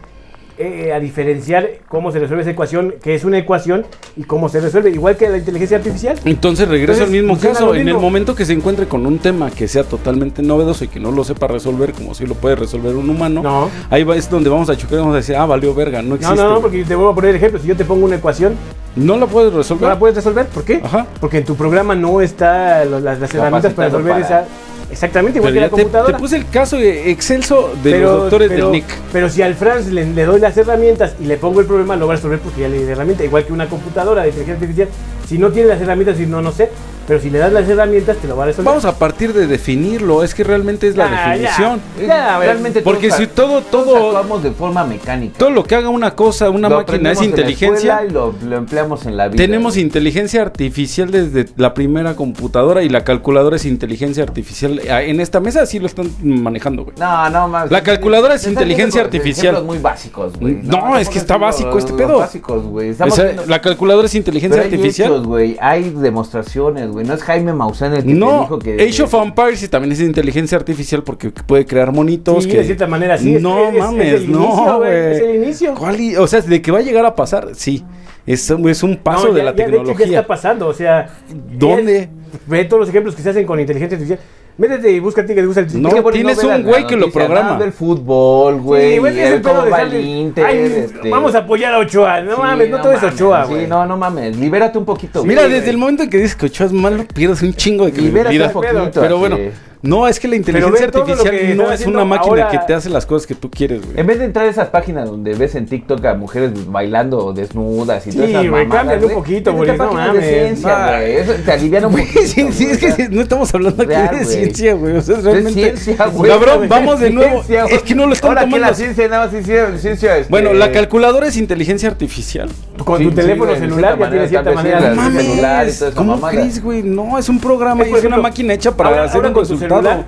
eh, a diferenciar cómo se resuelve esa ecuación, que es una ecuación, y cómo se resuelve, igual que la inteligencia artificial. Entonces regreso Entonces, al mismo caso. En el momento que se encuentre con un tema que sea totalmente novedoso y que no lo sepa resolver como si lo puede resolver un humano, No. ahí va, es donde vamos a chocar y vamos a decir, ah, valió verga, no No, existe. no, no, güey. porque te vuelvo a poner ejemplo. Si yo te pongo una ecuación, No la puedes ¿No resolver. la puedes resolver? ¿Por qué? Ajá. Porque en tu programa no está lo- las, las herramientas para resolver para- esa. Exactamente, igual Pero que la computadora. te puse el caso eh, excelso de pero, los doctores pero- del NIC. pero si al Franz le, le doy las herramientas y le pongo el problema, lo va a resolver porque ya le di la herramienta. Igual que una computadora de inteligencia artificial. Si no tiene las herramientas, y no, no sé. Pero si le das las herramientas, te lo va a resolver. Vamos a partir de definirlo, es que realmente es la Ya, definición. ya. Ya, a ver, realmente porque todos si todo- todo- actuamos de forma mecánica. Todo lo que haga una cosa, una Lo máquina es aprendemos en la inteligencia. escuela y lo, lo empleamos en la vida. Tenemos inteligencia artificial desde la primera computadora y la calculadora es inteligencia artificial. Ah, En esta mesa sí lo están manejando, güey. No, no más. La calculadora es inteligencia artificial. muy básicos, güey. No, es que está básico este pedo. básicos, güey. O sea, la calculadora es inteligencia artificial. Hechos, güey. Hay demostraciones, güey. No es Jaime Maussan el que te no, dijo que. Age of Empires sí también es inteligencia artificial porque puede crear monitos. Sí, que... de cierta manera, sí, No es- es mames, el no, inicio, güey, es el inicio. ¿Cuál i- o sea, de que va a llegar a pasar, sí. Es, es un paso No, de la ya, tecnología. hecho, ya está pasando, o sea. ¿Dónde? es- ve todos los ejemplos que se hacen con inteligencia artificial. Métete y busca a ti que te gusta el No, Es que por tienes no un güey que lo programa. del fútbol, güey. Sí, güey, es el pedo de el Inter, Ay, este. Vamos a apoyar a Ochoa. No Sí, mames, no, todo es mames, Ochoa, güey. Sí, no, no mames. Libérate un poquito, Mira, güey. desde el momento en que dices que Ochoa es malo, pierdes un chingo de Libérate credibilidad. un poquito. Pero bueno, así. No, es que la inteligencia artificial no es una máquina ahora. que te hace las cosas que tú quieres, güey. En vez de entrar a esas páginas donde ves en TikTok a mujeres bailando desnudas y Sí, todas esas güey, mamadas, un güey, poquito, a no mames. de ciencia, güey. Eso te alivian un Güey, poquito. sí, sí, es güey, que sea, no estamos hablando aquí real, de güey. ciencia, güey. O sea, es realmente. ciencia, güey. Cabrón, vamos de nuevo. Ciencia, güey. Es que no lo están Ahora que tomando. la ciencia, nada más ciencia, ciencia este, Bueno, la calculadora es inteligencia artificial. Con Sí, tu sí, teléfono güey, celular ya tiene cierta manera, toda esa ¿Cómo crees, güey? No, es un programa Es, y es una máquina hecha para ahora- hacer ahora un con tu resultado. Celular,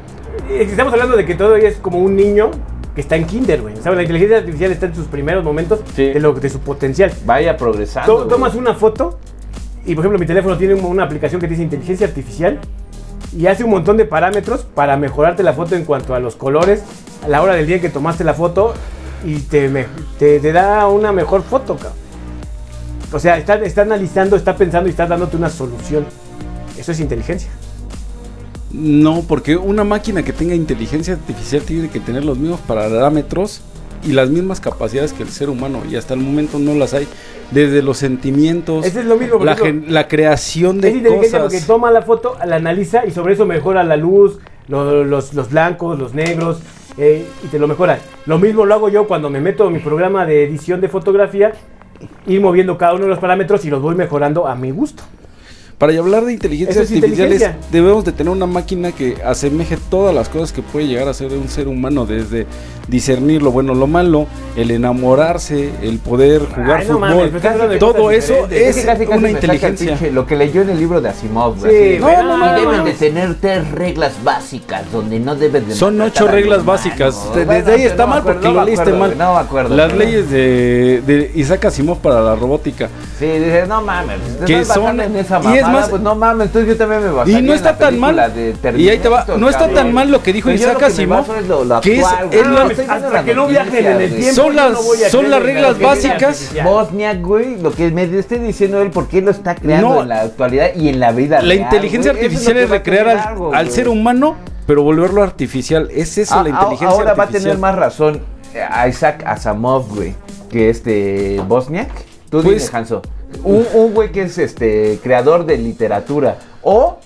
eh, Estamos hablando de que todavía es como un niño que está en kinder, güey. ¿Sabes? La inteligencia artificial está en sus primeros momentos Sí. de, lo, de su potencial. Vaya progresando. Güey. tomas una foto y, por ejemplo, mi teléfono tiene un- una aplicación que dice inteligencia artificial y hace un montón de parámetros para mejorarte la foto en cuanto a los colores, a la hora del día en que tomaste la foto y te, te, te da una mejor foto, cabrón. O sea, está, está analizando, está pensando y está dándote una solución. Eso es inteligencia. No, porque una máquina que tenga inteligencia artificial tiene que tener los mismos parámetros y las mismas capacidades que el ser humano y hasta el momento no las hay. Desde los sentimientos, es lo mismo, la, ejemplo, la creación de es inteligencia cosas. porque toma la foto, la analiza y sobre eso mejora la luz, lo- los, los blancos, los negros eh, y te lo mejora. Lo mismo lo hago yo cuando me meto en mi programa de edición de fotografía, ir moviendo cada uno de los parámetros y los voy mejorando a mi gusto. Para hablar de inteligencia es artificial es- debemos de tener una máquina que asemeje todas las cosas que puede llegar a ser un ser humano, desde discernir lo bueno, lo malo, el enamorarse, el poder jugar Ay, no mames, fútbol, todo eso diferentes. Es es que casi, casi una inteligencia. pinche- lo que leyó en el libro de Asimov. Sí, No, no, no, y deben no. de tener tres reglas básicas donde no debes de Son ocho reglas básicas. Bueno, Desde ahí está mal acuerdo, porque no lo leíste mal. No me acuerdo. Las pero- leyes de, de Isaac Asimov para la robótica. Sí, dices, no mames. Que son. basando en esa Y es mamada, Es Ah, más, pues no mames, entonces yo también me basaría y no en está la tan mal. Y ahí te va. No está cabrón. tan mal lo que dijo Pero Isaac Asimov. que es, es la- Hasta que no viajen en el tiempo. Son las- no voy a son las reglas básicas. artificial. Bosniak, güey, lo que me esté diciendo él, ¿por qué lo está creando No. en la actualidad y en la vida la real, inteligencia güey? Artificial es, recrear al, algo, al güey. ser humano, pero volverlo artificial. Es eso Ah, la ah, inteligencia Ahora va a artificial. tener más razón eh, Isaac Asimov, güey, que este Bosniak. Tú Pues- dices, Hanso. Un, un güey que es este creador de literatura. O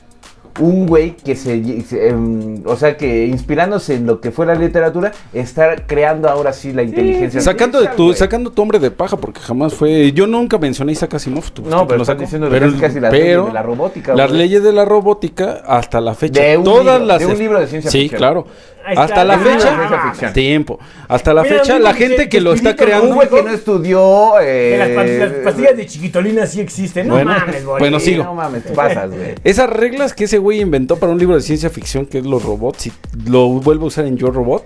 un güey que se, se, em, o sea que inspirándose en lo que fue la literatura, está creando ahora sí la inteligencia Sacando, de artificial, tu, sacando tu hombre de paja, porque jamás fue. Yo nunca mencioné a Isaac Asimov. tú- No, pero están diciendo Pero- casi, casi las pero leyes de la robótica. Las güey. leyes de la robótica hasta la fecha. De un todas libro, las de un libro de ciencia Sí, ficción. claro. Está, Hasta la fecha. Tiempo. Hasta la Mira, fecha, la gente que lo está creando. Un güey que no estudió. Eh, Que las, pas- las pastillas de chiquitolina sí existen. No Bueno, mames, Boris. bueno, sigo. No mames, te pasas, güey. Esas reglas que ese güey inventó para un libro de ciencia ficción, que es los robots, y lo vuelve a usar en Yo Robot,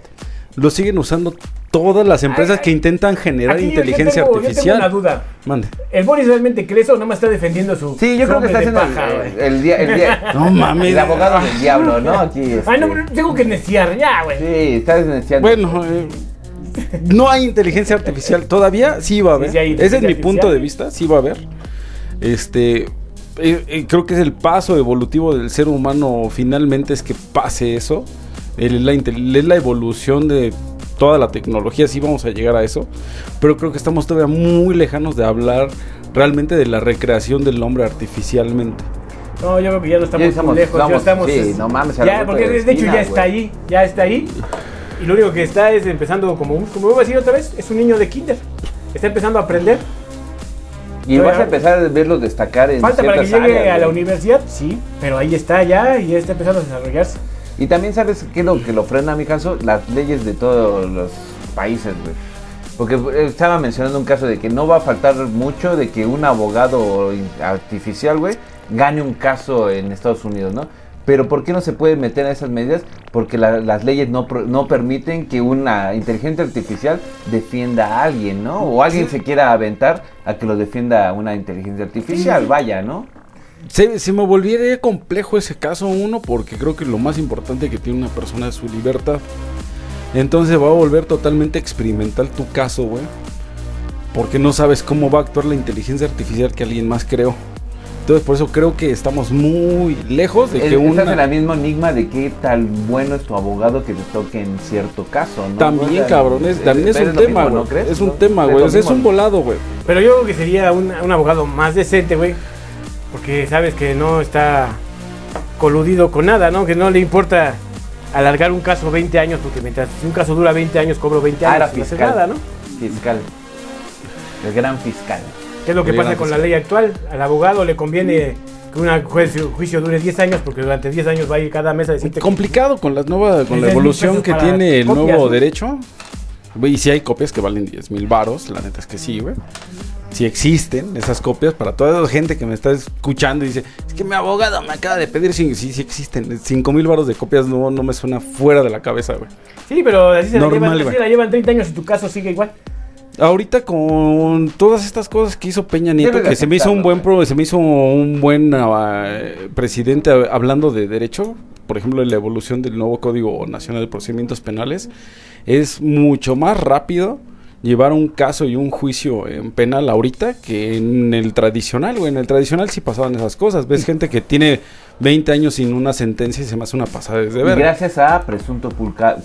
lo siguen usando todas las empresas Ay, que intentan generar yo- inteligencia tengo- Yo artificial. tengo una duda. Mande. ¿El Boris realmente cree eso o nada más está defendiendo su. Sí, yo creo que está haciendo el, paja, güey? el día, el día- No mames. el abogado del diablo, ¿no? Aquí. Este, Ay, no, pero tengo que neciar ya, güey. Sí, está desneciando. Bueno, eh, no hay inteligencia artificial todavía, sí va a haber. Sí, sí hay Ese es mi punto de artificial. vista, sí va a haber. Este, eh, eh, creo que es el paso evolutivo del ser humano finalmente es que pase eso. Es la, es la evolución de toda la tecnología, sí vamos a llegar a eso. Pero creo que estamos todavía muy lejanos de hablar realmente de la recreación del hombre artificialmente. No, yo creo que ya no estamos, Ya estamos- muy lejos. vamos, ya estamos. sí, es- no mames, Ya, porque de de, hecho ya está güey. ahí. Ya está ahí. Y lo único que está es empezando como un. Como voy a decir otra vez, es un niño de kinder. Está empezando a aprender. y vas a empezar a verlo destacar en Falta para que llegue áreas, a la güey. universidad, sí. Pero ahí está ya y ya está empezando a desarrollarse. Y también sabes qué es lo que lo frena, mi caso, las leyes de todos los países, güey. Porque eh, estaba mencionando un caso de que no va a faltar mucho de que un abogado artificial, güey, gane un caso en Estados Unidos, ¿no? Pero ¿por qué no se puede meter a esas medidas? Porque la- las leyes no, no permiten que una inteligencia artificial defienda a alguien, ¿no? O alguien se quiera aventar a que lo defienda una inteligencia artificial, vaya, ¿no? Se, se me volviera complejo ese caso uno porque creo que lo más importante que tiene una persona es su libertad. Entonces va a volver totalmente experimental tu caso, güey. Porque no sabes cómo va a actuar la inteligencia artificial que alguien más creó. Entonces por eso creo que estamos muy lejos de Es- que Estás en una... el mismo enigma de qué tal bueno es tu abogado que te toque en cierto caso, ¿no? También, O sea, cabrón, es, también es pero un tema, mismo, güey. ¿no crees? Es un tema, Es güey. lo o sea, es mismo. un volado, güey. Pero yo creo que sería un, un abogado más decente, güey. Porque sabes que no está coludido con nada, ¿no? Que no le importa alargar un caso 20 años, porque mientras si un caso dura 20 años, cobro 20 Ah, años era sin hacer fiscal. nada, ¿no? Fiscal. El gran fiscal. ¿Qué es lo que pasa con la ley actual? Al abogado le conviene que un juicio, juicio dure 10 años, porque durante 10 años va a ir cada mes a decirte que- Complicado con las nuevas, con la evolución que tiene el copias, nuevo ¿no? derecho. Y si hay copias que valen 10 mil varos, la neta es que sí, güey. Si existen esas copias para toda la gente que me está escuchando y dice, es que mi abogado me acaba de pedir, sí, sí, sí existen. 5 mil varos de copias no, no me suena fuera de la cabeza, güey. Sí, pero así se Normal, la, llevan, así la llevan 30 años y tu caso sigue igual. Ahorita con todas estas cosas que hizo Peña Nieto, Debe que se me hizo un buen pro, se me hizo un buen ah, presidente ah, hablando de derecho, por ejemplo, la evolución del nuevo Código Nacional de Procedimientos Penales, es mucho más rápido llevar un caso y un juicio en penal ahorita que en el tradicional, güey. En el tradicional sí pasaban esas cosas. Ves gente que tiene 20 años sin una sentencia y se me hace una pasada desde ver. gracias a presunto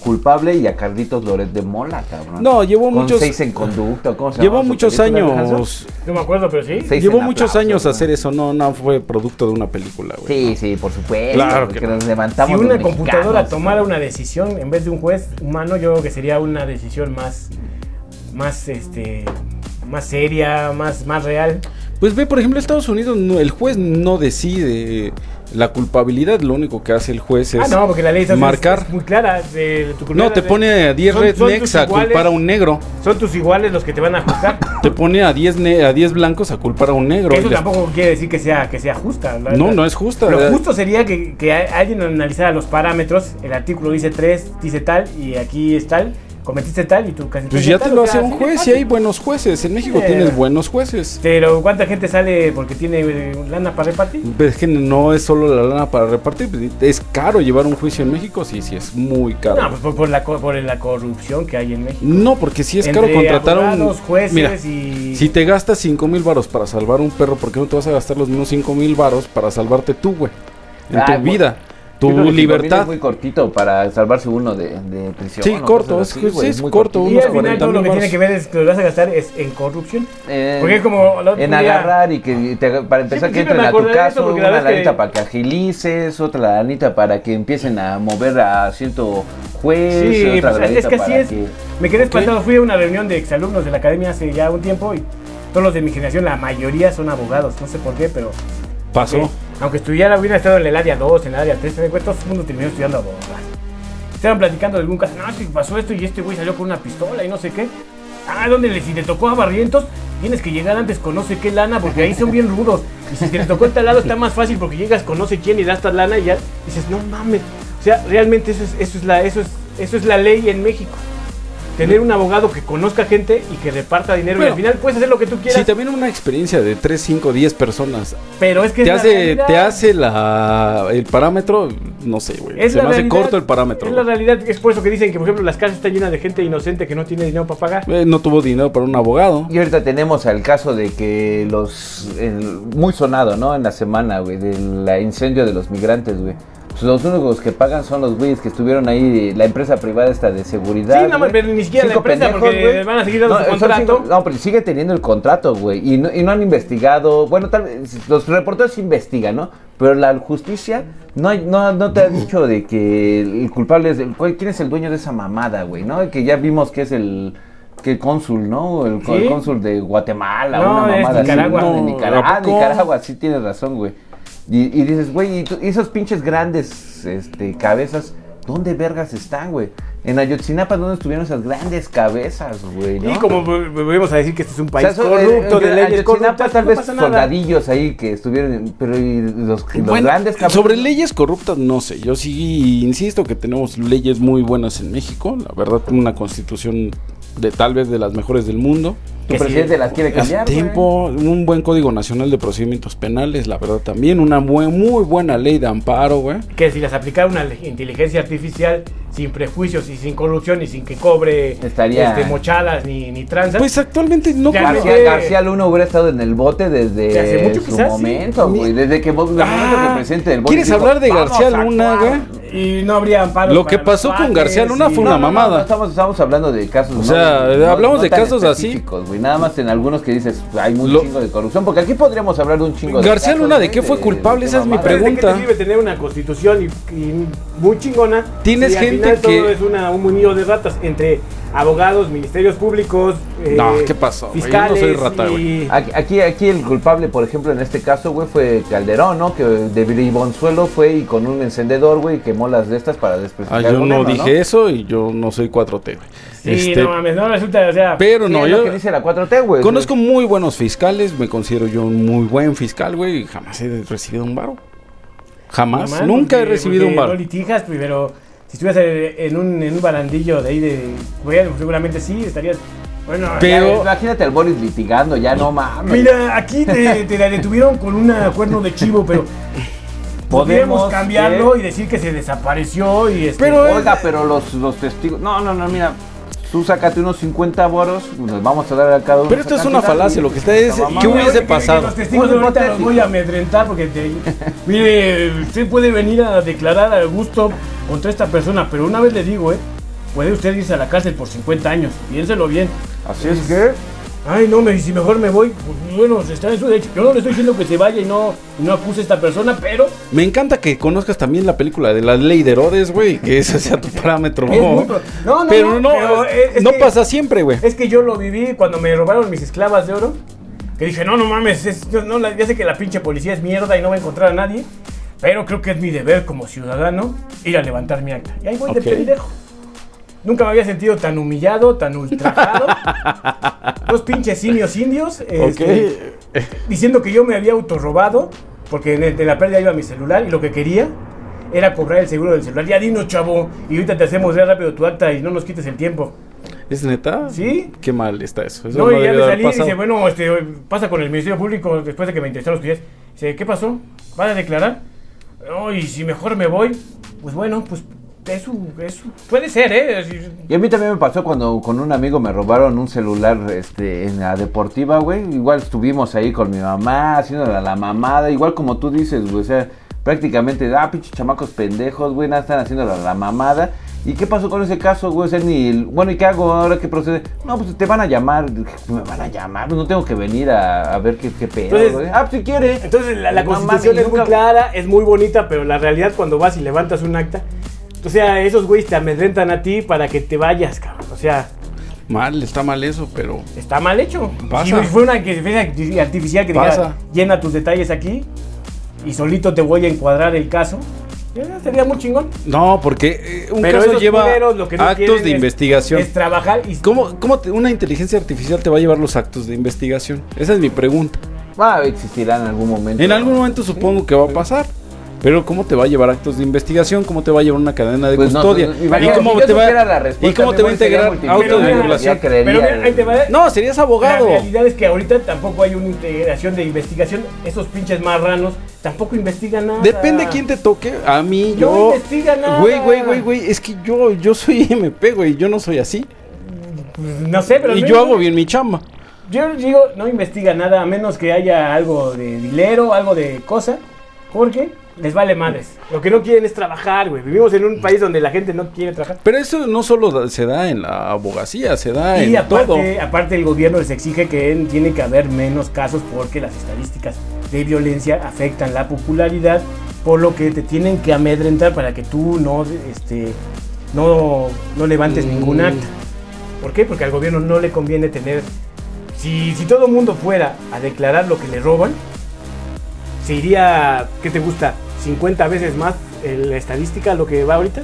culpable y a Carlitos Loret de Mola, cabrón. No, llevó Con muchos seis en conducta, ¿cómo se llevó muchos años? No me acuerdo, pero sí. Seis Llevó muchos aplausos, años ¿no? hacer eso, no, no fue producto de una película, güey. Sí, sí, por supuesto. Claro que no. nos levantamos Si una computadora tomara una decisión en vez de un juez humano, yo creo que sería una decisión más, más, este, más seria, más, más real. Pues ve, por ejemplo, Estados Unidos, no- el juez no decide la culpabilidad, lo único que hace el juez es ah, no, porque la ley es, marcar. es muy clara. de tu no, te pone a 10 son- son rednecks a culpar a un negro. Son tus iguales los que te van a juzgar. Te pone a 10 ne- a 10 blancos a culpar a un negro. Eso les- tampoco quiere decir que sea, que sea justa. la- No, la- no es justa. Lo Eh, justo sería que, que alguien analizara los parámetros. El artículo dice 3, dice tal, y aquí es tal. Cometiste tal y tú casi Pues ya te lo hace un juez y hay buenos jueces. En México Eh. tienes buenos jueces. Pero ¿cuánta gente sale porque tiene eh, lana para repartir? Pero es que no es solo la lana para repartir. pues, Es caro llevar un juicio en México. Sí, sí, es muy caro. No, pues por, por la, por la corrupción que hay en México. No, porque sí es Entre caro contratar a un. jueces Mira, y... si te gastas 5 mil varos para salvar un perro, ¿por qué no te vas a gastar los mismos 5 mil varos para salvarte tú, güey? En tu vida, tu libertad. Es muy cortito para salvarse uno de, de prisión. Sí, corto, es- así, sí, güey, es muy corto. Y unos al final 40 todo lo que tiene que ver es que lo vas a gastar es en corrupción. Eh, Porque como la otra en agarrar y que te- para empezar Sí, que entren a tu caso, una vez que- lanita para que agilices, otra lanita para que empiecen a mover a cierto juez, Sí, otra pues, es lanita que así es. que- Me quedé espantado. Fui a una reunión de exalumnos de la academia hace ya un tiempo y todos los de mi generación, la mayoría son abogados. No sé por qué, pero. Pasó. que, aunque estudiara, hubiera estado en el área 2, en el área 3, me todo el mundo terminó estudiando abogados. Estaban platicando de algún caso. No, si pasó esto y este güey salió con una pistola y no sé qué. Ah, ¿dónde le, si te tocó a Barrientos, tienes que llegar antes con no sé qué lana, porque ahí son bien rudos. Y si te tocó el tal lado está más fácil porque llegas con no sé quién y das tal lana y ya dices, no mames. O sea, realmente eso es, eso es la, eso es, eso es la ley en México. Tener un abogado que conozca gente y que reparta dinero y al final puedes hacer lo que tú quieras. Si también una experiencia de 3, 5, 10 personas pero es que te es hace, realidad. te hace la, el parámetro, no sé, güey. Se me hace corto el parámetro. Es la realidad, es por eso que dicen que, por ejemplo, las casas están llenas de gente inocente que no tiene dinero para pagar. Eh, no tuvo dinero para un abogado. Y ahorita tenemos el caso de que los. el- muy sonado, ¿no? En la semana, güey, del incendio de los migrantes, güey. Pues los únicos que pagan son los güeyes que estuvieron ahí, la empresa privada esta de seguridad. Sí, no, güey. pero ni siquiera la empresa, porque güey. van a seguir dando su son contrato. cinco- no, pero sigue teniendo el contrato, güey. Y no, y no han investigado. Bueno, tal vez los reporteros investigan, ¿no? Pero la justicia no, hay- no, no te ha dicho de que el culpable es. El, ¿Quién es el dueño de esa mamada, güey? ¿No? Que ya vimos que es el. Que el cónsul, ¿no? El, ¿Sí? el cónsul de Guatemala, No, una es mamada así. Nicaragua. No, de No, Nicaragua. ¿a Ah? Nicaragua, sí tienes razón, güey. Y, y dices, güey, ¿y, esos pinches grandes este, cabezas, ¿dónde vergas están, güey? En Ayotzinapa, ¿dónde estuvieron esas grandes cabezas, güey? ¿no? Y como vol- volvemos a decir que este es un O país sea, eso, corrupto, eh, de en leyes Ayotzinapa corruptas, tal no vez soldadillos ahí que estuvieron, pero y los, los Bueno, grandes cabezas. sobre leyes corruptas, no sé. Yo sí insisto que tenemos leyes muy buenas en México. La verdad, una constitución de tal vez de las mejores del mundo. Que sí, presidente las quiere cambiar, güey. tiempo, un buen código nacional de procedimientos penales, la verdad también, una buen- muy buena ley de amparo, güey. Que si las aplicara una inteligencia artificial sin prejuicios y sin corrupción y sin que cobre Estaría- este, mochadas ni, ni tranzas. Pues actualmente no Ya, García, Eh, García Luna hubiera estado en el bote desde Que hace mucho su quizás, sí. momento, güey. Desde que, desde el momento que el bote ¿Quieres dijo, hablar de "Vamos García Luna, actuar". güey? y no habría amparo. Lo que pasó con García Luna fue una No, no, no, mamada. no estamos, estamos hablando de casos. O sea, no- hablamos no de casos así. güey. Nada más en algunos que dices, hay un Lo- chingo de corrupción. Porque aquí podríamos hablar de un chingo de García Luna, ¿de qué fue culpable? Esa es mi pregunta. ¿De qué te sirve tener una constitución y, muy chingona? Tienes y al gente final que- Todo es una, un muñido de ratas entre abogados, ministerios públicos. eh, No, ¿qué pasó, güey? Yo no Fiscales. soy rata, güey. y- Aquí, aquí, el culpable, por ejemplo, en este caso, güey, fue Calderón, ¿no? Que de Bribonzuelo fue y con un encendedor, güey, quemó las de estas para Ah, desprestigiar yo no dije eso y yo no soy 4T, güey. Sí, Este, no mames, no resulta, o sea. pero no, es yo lo que dice la 4T, güey. conozco muy buenos fiscales, me considero yo un muy buen fiscal, güey, y jamás he recibido un varo. Jamás, nunca he recibido un varo. No litijas, pues, pero si estuvieras en un, en un barandillo de ahí de. Bueno, seguramente sí, estarías. Bueno, Pero- Ya, imagínate al Boris litigando, ya no mames. Mira, aquí te, te la detuvieron con un cuerno de chivo, pero podemos Podemos, cambiarlo ¿eh? y decir que se desapareció y este, Pero, Oiga, pero los, los testigos. No, no, no, mira. Tú sácate unos 50 boros, nos vamos a dar a cada uno. Pero esto es una falacia, y- lo que está es- esta mamada. ¿qué hubiese que- que pasado? Los testigos ahorita los voy a amedrentar porque te- mire, usted puede venir a declarar al gusto contra esta persona, pero una vez le digo, eh, puede usted irse a la cárcel por 50 años, piénselo bien. Así es que. Ay, no, me, si mejor me voy, pues, bueno, está en su derecho. Yo no le estoy diciendo que se vaya y no, y no acuse a esta persona, pero Me encanta que conozcas también la película de la ley de Herodes, güey, que ese sea tu parámetro. Es muy pro- no, no, pero no, no, pero es- es no que- pasa siempre, güey. Es que yo lo viví cuando me robaron mis esclavas de oro. Que dije, no, no mames, es- no, ya sé que la pinche policía es mierda y no va a encontrar a nadie. Pero creo que es mi deber como ciudadano ir a levantar mi acta. Y ahí voy Ok. de pendejo. Nunca me había sentido tan humillado, tan ultrajado. Dos pinches simios indios. este, diciendo que yo me había autorrobado. Porque de la pérdida iba mi celular y lo que quería era cobrar el seguro del celular. Ya dinos, chavo. Y ahorita te hacemos ver rápido tu acta y no nos quites el tiempo. ¿Es neta? Sí. Qué mal está eso. Eso No, y ya me salí y dice, bueno, este, pasa con el Ministerio Público después de que me interesaron los clientes. Dice, ¿qué pasó? ¿Vas a declarar? No, y si mejor me voy, pues bueno, pues eso, eso puede ser, ¿eh? Y a mí también me pasó cuando con un amigo me robaron un celular este, en la deportiva, güey. Igual estuvimos ahí con mi mamá, haciendo la, la mamada, igual como tú dices, güey. O sea, prácticamente, ah, pinches chamacos pendejos, güey, nada, están haciendo la, la mamada. ¿Y qué pasó con ese caso, güey? O sea, ni el- bueno, ¿y qué hago ahora que procede? No, pues te van a llamar. Me van a llamar, pues no tengo que venir a, a ver qué, qué pedo, Entonces- güey. Ah, pues si quiere. Entonces la, la constitución es muy clara, es muy bonita, pero la realidad cuando vas y levantas un acta, o sea, esos güeyes te amedrentan a ti para que te vayas, cabrón. O sea, Mal, está mal eso, pero. está mal hecho. Pasa. Si fue una inteligencia artificial que Pasa. dijera, llena tus detalles aquí y solito te voy a encuadrar el caso, sería muy chingón. No, porque eh, un pero caso lleva culeros lo que no actos de es- investigación. Es trabajar y ¿Cómo, cómo te- una inteligencia artificial te va a llevar los actos de investigación? Esa es mi pregunta. Va a existir en algún momento. En algún momento supongo que va a pasar. Pero ¿cómo te va a llevar actos de investigación? ¿Cómo te va a llevar una cadena de Pues no, custodia? pues, ¿Y cómo si te va, ¿y cómo te va a integrar. No, serías abogado. La realidad es que ahorita tampoco hay una integración de investigación. Esos pinches marranos tampoco investigan nada. Depende quién te toque. A mí, No yo. investiga nada. Güey, güey, güey, güey. Es que yo, yo soy MP, güey. Yo no soy así. Pues, No sé, pero. Y no- yo hago bien mi chamba. Yo digo, no investiga nada a menos que haya algo de dinero, algo de cosa. Porque les vale madres. Lo que no quieren es trabajar, güey. Vivimos en un país donde la gente no quiere trabajar. Pero eso no solo se da en la abogacía, se da Y en todo. aparte, aparte el gobierno les exige que en- tiene que haber menos casos porque las estadísticas de violencia afectan la popularidad, por lo que te tienen que amedrentar para que tú no, este, no, no levantes Mm. ningún acta. ¿Por qué? Porque al gobierno no le conviene tener... Si, si todo el mundo fuera a declarar lo que le roban, se iría, ¿qué te gusta? 50 veces más eh, la estadística lo que va ahorita.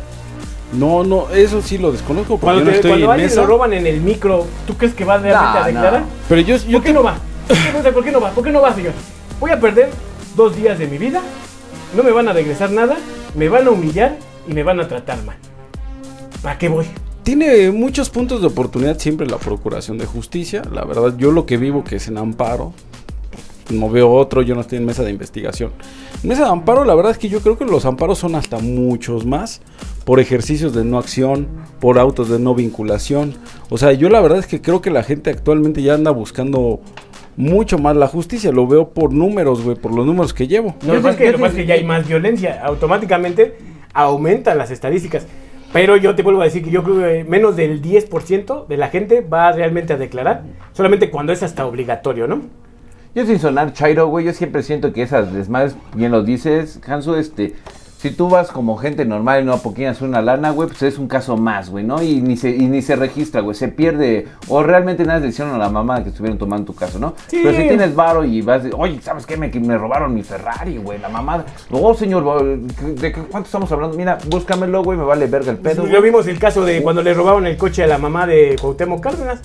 No, no, eso sí lo desconozco porque Cuando, yo no te- estoy cuando en alguien esa. lo roban en el micro, ¿tú crees que va realmente No, a declarar? no. Pero yo, yo ¿Por qué no va? ¿Por qué no, sé ¿Por qué no va? ¿Por qué no va, señor? Voy a perder dos días de mi vida, no me van a regresar nada, me van a humillar y me van a tratar mal. ¿Para qué voy? Tiene muchos puntos de oportunidad siempre la Procuración de Justicia. La verdad, yo lo que vivo que es en amparo. No veo otro, yo no estoy en mesa de investigación. En mesa de amparo, la verdad es que yo creo que los amparos son hasta muchos más. Por ejercicios de no acción, por autos de no vinculación. O sea, yo la verdad es que creo que la gente actualmente ya anda buscando mucho más la justicia. Lo veo por números, güey, por los números que llevo. No, lo que pasa es sí- que, lo es que ya hay más violencia. Automáticamente aumentan las estadísticas. Pero yo te vuelvo a decir que yo creo que menos del 10% de la gente va realmente a declarar. Solamente cuando es hasta obligatorio, ¿no? Yo sin sonar chairo, güey, yo siempre siento que esas desmadres, bien lo dices, Hanso, este, si tú vas como gente normal y no apoquinas una lana, güey, pues es un caso más, güey, ¿no? Y ni se, y ni se registra, güey, se pierde, o realmente nada le hicieron a la mamá que estuvieron tomando tu caso, ¿no? Sí. Pero si tienes varo y vas, de, oye, ¿sabes qué? Me, me robaron mi Ferrari, güey, la mamada. No, señor, ¿de qué- cuánto estamos hablando? Mira, búscamelo, güey, me vale verga el pedo, Yo vimos el caso de cuando le robaron el coche a la mamá de Cuauhtémoc Cárdenas.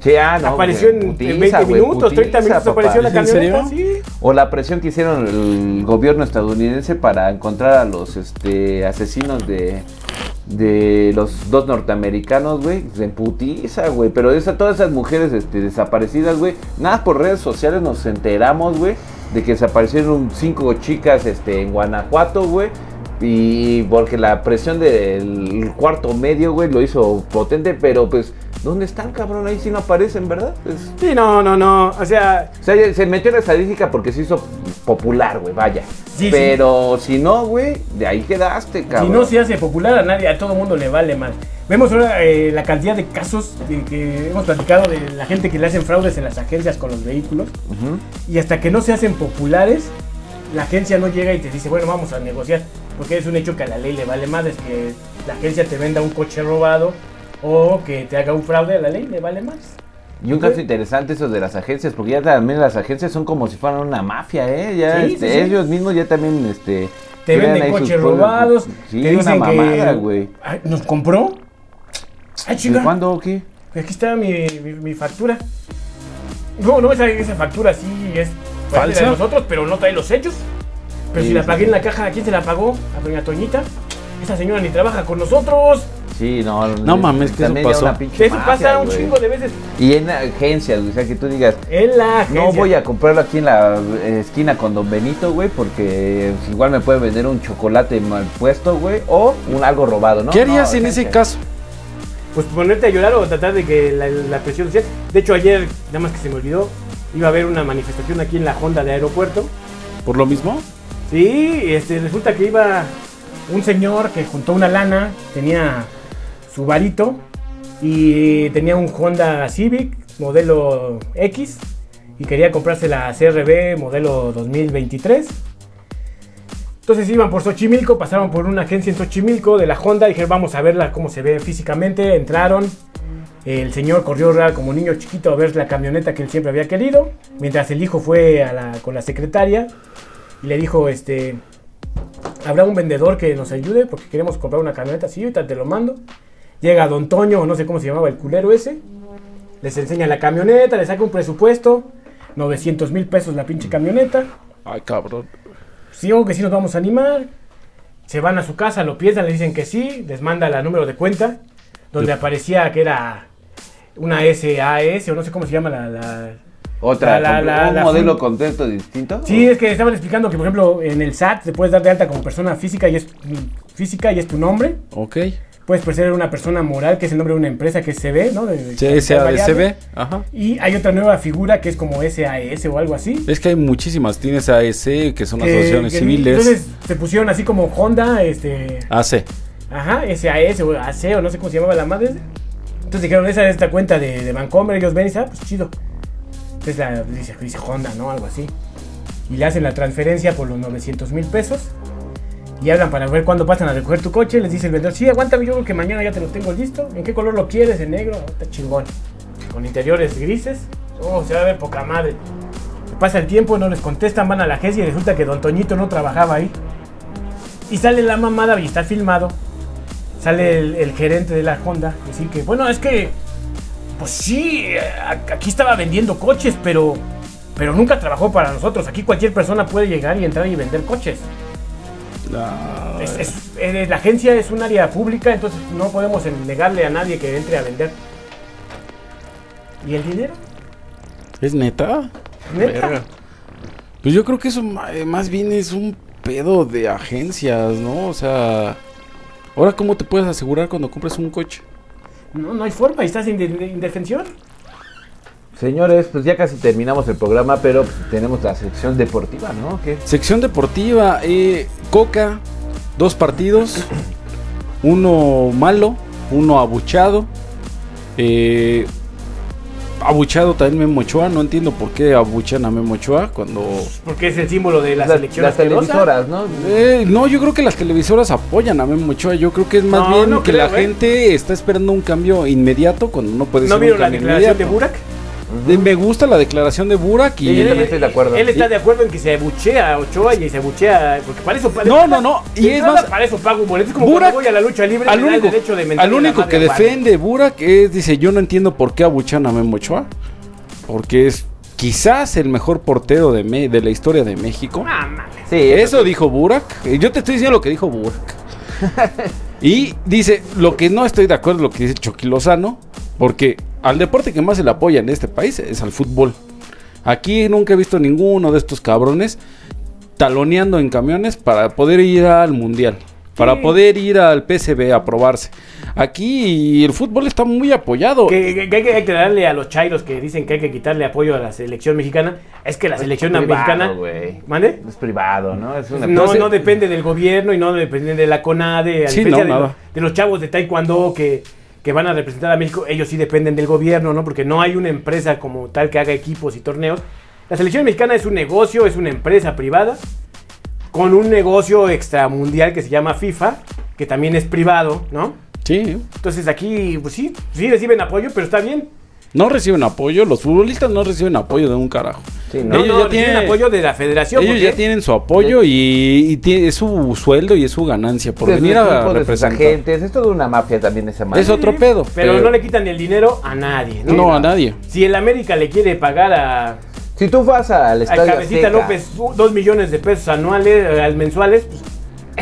Sí, ah, no, apareció en, en putiza, 20 güey, minutos, 30 putiza, minutos papá. apareció la ¿En camioneta. Sí. O la presión que hicieron el gobierno estadounidense para encontrar a los este, asesinos de, de los dos norteamericanos, güey. Se putiza, güey. Pero esa, todas esas mujeres este, desaparecidas, güey. Nada por redes sociales nos enteramos, güey. De que desaparecieron cinco chicas este, en Guanajuato, güey. Y porque la presión del cuarto medio, güey, lo hizo potente. Pero pues, ¿dónde están, cabrón? Ahí sí no aparecen, ¿verdad? Sí, no, no, no. O sea, o sea, se metió en la estadística porque se hizo popular, güey, vaya. Sí, Pero si no, güey, de ahí quedaste, cabrón. si no se hace popular a nadie, a todo mundo le vale más. Vemos ahora eh, la cantidad de casos de que hemos platicado de la gente que le hacen fraudes en las agencias con los vehículos. Y hasta que no se hacen populares, la agencia no llega y te dice, bueno, vamos a negociar. Porque es un hecho que a la ley le vale más, es que la agencia te venda un coche robado o que te haga un fraude, a la ley le vale más. Y un caso interesante eso de las agencias, porque ya también las agencias son como si fueran una mafia, ¿eh? Ya Sí, este, sí, sí. ellos mismos ya también, este... Te venden coches robados, Sí, te una dicen mamada, que... Ay, ¿Nos compró? Ay, ¿De chinga. cuándo o qué? Aquí está mi, mi, mi factura. No, no, esa, esa factura sí es ¿Falsa? de nosotros, pero no trae los hechos. Pero Sí, si la pagué sí. en la caja, ¿a quién se la pagó? A doña Toñita. Esa señora ni trabaja con nosotros. Sí, no. No mames, que eso pasó. una pinche Eso mafia, pasa un güey. chingo de veces Y en agencias, güey, o sea, que tú digas, en la agencia. no voy a comprarlo aquí en la eh, esquina con Don Benito, güey, porque pues, igual me puede vender un chocolate mal puesto, güey, o un algo robado, ¿no? ¿Qué harías No, en ese caso? Pues ponerte a llorar o tratar de que la, la presión social. De hecho, ayer, nada más que se me olvidó, iba a haber una manifestación aquí en la Honda de aeropuerto. ¿Por lo mismo? Sí, este, resulta que iba un señor que juntó una lana, tenía su varito y tenía un Honda Civic modelo X y quería comprarse la CRB modelo 2023. Entonces iban por Xochimilco, pasaron por una agencia en Xochimilco de la Honda, dijeron vamos a verla cómo se ve físicamente, entraron, el señor corrió como niño chiquito a ver la camioneta que él siempre había querido, mientras el hijo fue a la- con la secretaria y le dijo, este, habrá un vendedor que nos ayude porque queremos comprar una camioneta, sí, ahorita te lo mando. Llega Don Toño, o no sé cómo se llamaba el culero ese, les enseña la camioneta, le saca un presupuesto, 900 mil pesos la pinche camioneta. Ay, cabrón. Sí, que sí nos vamos a animar. Se van a su casa, lo piensan, le dicen que sí, les manda la número de cuenta, donde aparecía que era una SAS, o no sé cómo se llama la... la- Otra, La- la- la- un la modelo contento distinto. Sí, es que estaban explicando que, por ejemplo, en el SAT te puedes dar de alta como persona física y es, física y es tu nombre. Ok. Puedes ser una persona moral, que es el nombre de una empresa que es CB, ¿no? De- variable. Ajá. Y hay otra nueva figura que es como SAS o algo así. Es que hay muchísimas. Tienes AEC, que son que- asociaciones que civiles. Entonces se pusieron así como Honda, este... AC. Ajá, SAS o AC o no sé cómo se llamaba la madre. Entonces dijeron, esa es esta cuenta de, de Vancomer, ellos ven y dicen, ah, pues chido. Entonces la, dice, Honda, ¿no? Algo así. Y le hacen la transferencia por los 900 mil pesos. Y hablan para ver cuándo pasan a recoger tu coche. Les dice el vendedor, sí, aguántame, yo creo que mañana ya te lo tengo listo. ¿En qué color lo quieres? ¿En negro? Oh, Está chingón. Con interiores grises. Oh, se va a ver poca madre. Pasa el tiempo, no les contestan, van a la agencia y resulta que Don Toñito no trabajaba ahí. Y sale la mamada y está filmado. Sale el, el gerente de la Honda. Decir que, bueno, es que, pues sí, aquí estaba vendiendo coches, pero, pero nunca trabajó para nosotros. Aquí cualquier persona puede llegar y entrar y vender coches. Ah, Es- es- eh, la agencia es un área pública, entonces no podemos negarle a nadie que entre a vender. ¿Y el dinero? ¿Es neta? ¿Neta? Verga. Pues yo creo que eso eh, más bien es un pedo de agencias, ¿no? O sea, ahora cómo te puedes asegurar cuando compras un coche? No, no hay forma, estás en de- indefensión. Señores, pues ya casi terminamos el programa, pero tenemos la sección deportiva, ¿no? ¿Qué? Sección deportiva, eh, Coca, dos partidos, uno malo, uno abuchado. Eh, abuchado también Memo Ochoa, no entiendo por qué abuchan a Memo Ochoa cuando... Porque es el símbolo de la Las- las televisoras, ¿no? Eh, no, yo creo que las televisoras apoyan a Memo Ochoa. Yo creo que es más No, bien no que creo, la ¿eh? gente está esperando un cambio inmediato cuando no puede ¿No ser vieron un la declaración de inmediato. Me gusta la declaración de Burak y... Sí, yo también estoy de acuerdo. Él está de acuerdo en que se abuchea a Ochoa y se abuchea. Porque para eso. para- No, no, no, y es más- Para eso pago un boleto. Es como Burak, voy a la lucha libre. al el único, derecho de al único que defiende Burak es, dice, yo no entiendo por qué abuchan a Memo Ochoa. Porque es quizás el mejor portero de, Me- de la historia de México. Ah, mames. Sí, Eso dijo Burak. Eh, Yo te estoy diciendo lo que dijo Burak. y dice, lo que no estoy de acuerdo es lo que dice Chucky Lozano. Porque al deporte que más se le apoya en este país es al fútbol. Aquí nunca he visto ninguno de estos cabrones taloneando en camiones para poder ir al mundial. Para poder ir al PSV a probarse. Aquí el fútbol está muy apoyado. Que, que- que hay, que, darle a los chairos que dicen que hay que quitarle apoyo a la selección mexicana. Es que la selección privado, mexicana. güey. ¿Mande? Es privado, ¿no? Es una No, cosa- no depende del gobierno y no depende de la CONADE. A Sí, diferencia no, de, nada. los, de los chavos de Taekwondo que, que van a representar a México, ellos sí dependen del gobierno, ¿no? Porque no hay una empresa como tal que haga equipos y torneos. La selección mexicana es un negocio, es una empresa privada con un negocio extramundial que se llama FIFA, que también es privado, ¿no? Sí. Entonces aquí, pues sí, sí reciben apoyo, pero está bien. No reciben apoyo. Los futbolistas no reciben apoyo de un carajo. Sí, No. Ellos no, ya tienen- apoyo de la federación. Ellos porque- ya tienen su apoyo y, y tiene- es su sueldo y es su ganancia por sus venir a representar. agentes. Es toda una mafia también esa madre. Es otro pedo. Pero, no le quitan el dinero a nadie, ¿no? No, a nadie. Si el América le quiere pagar a, Si tú vas al Estadio Cabecita Azteca, López dos millones de pesos anuales, eh, al mensuales, pues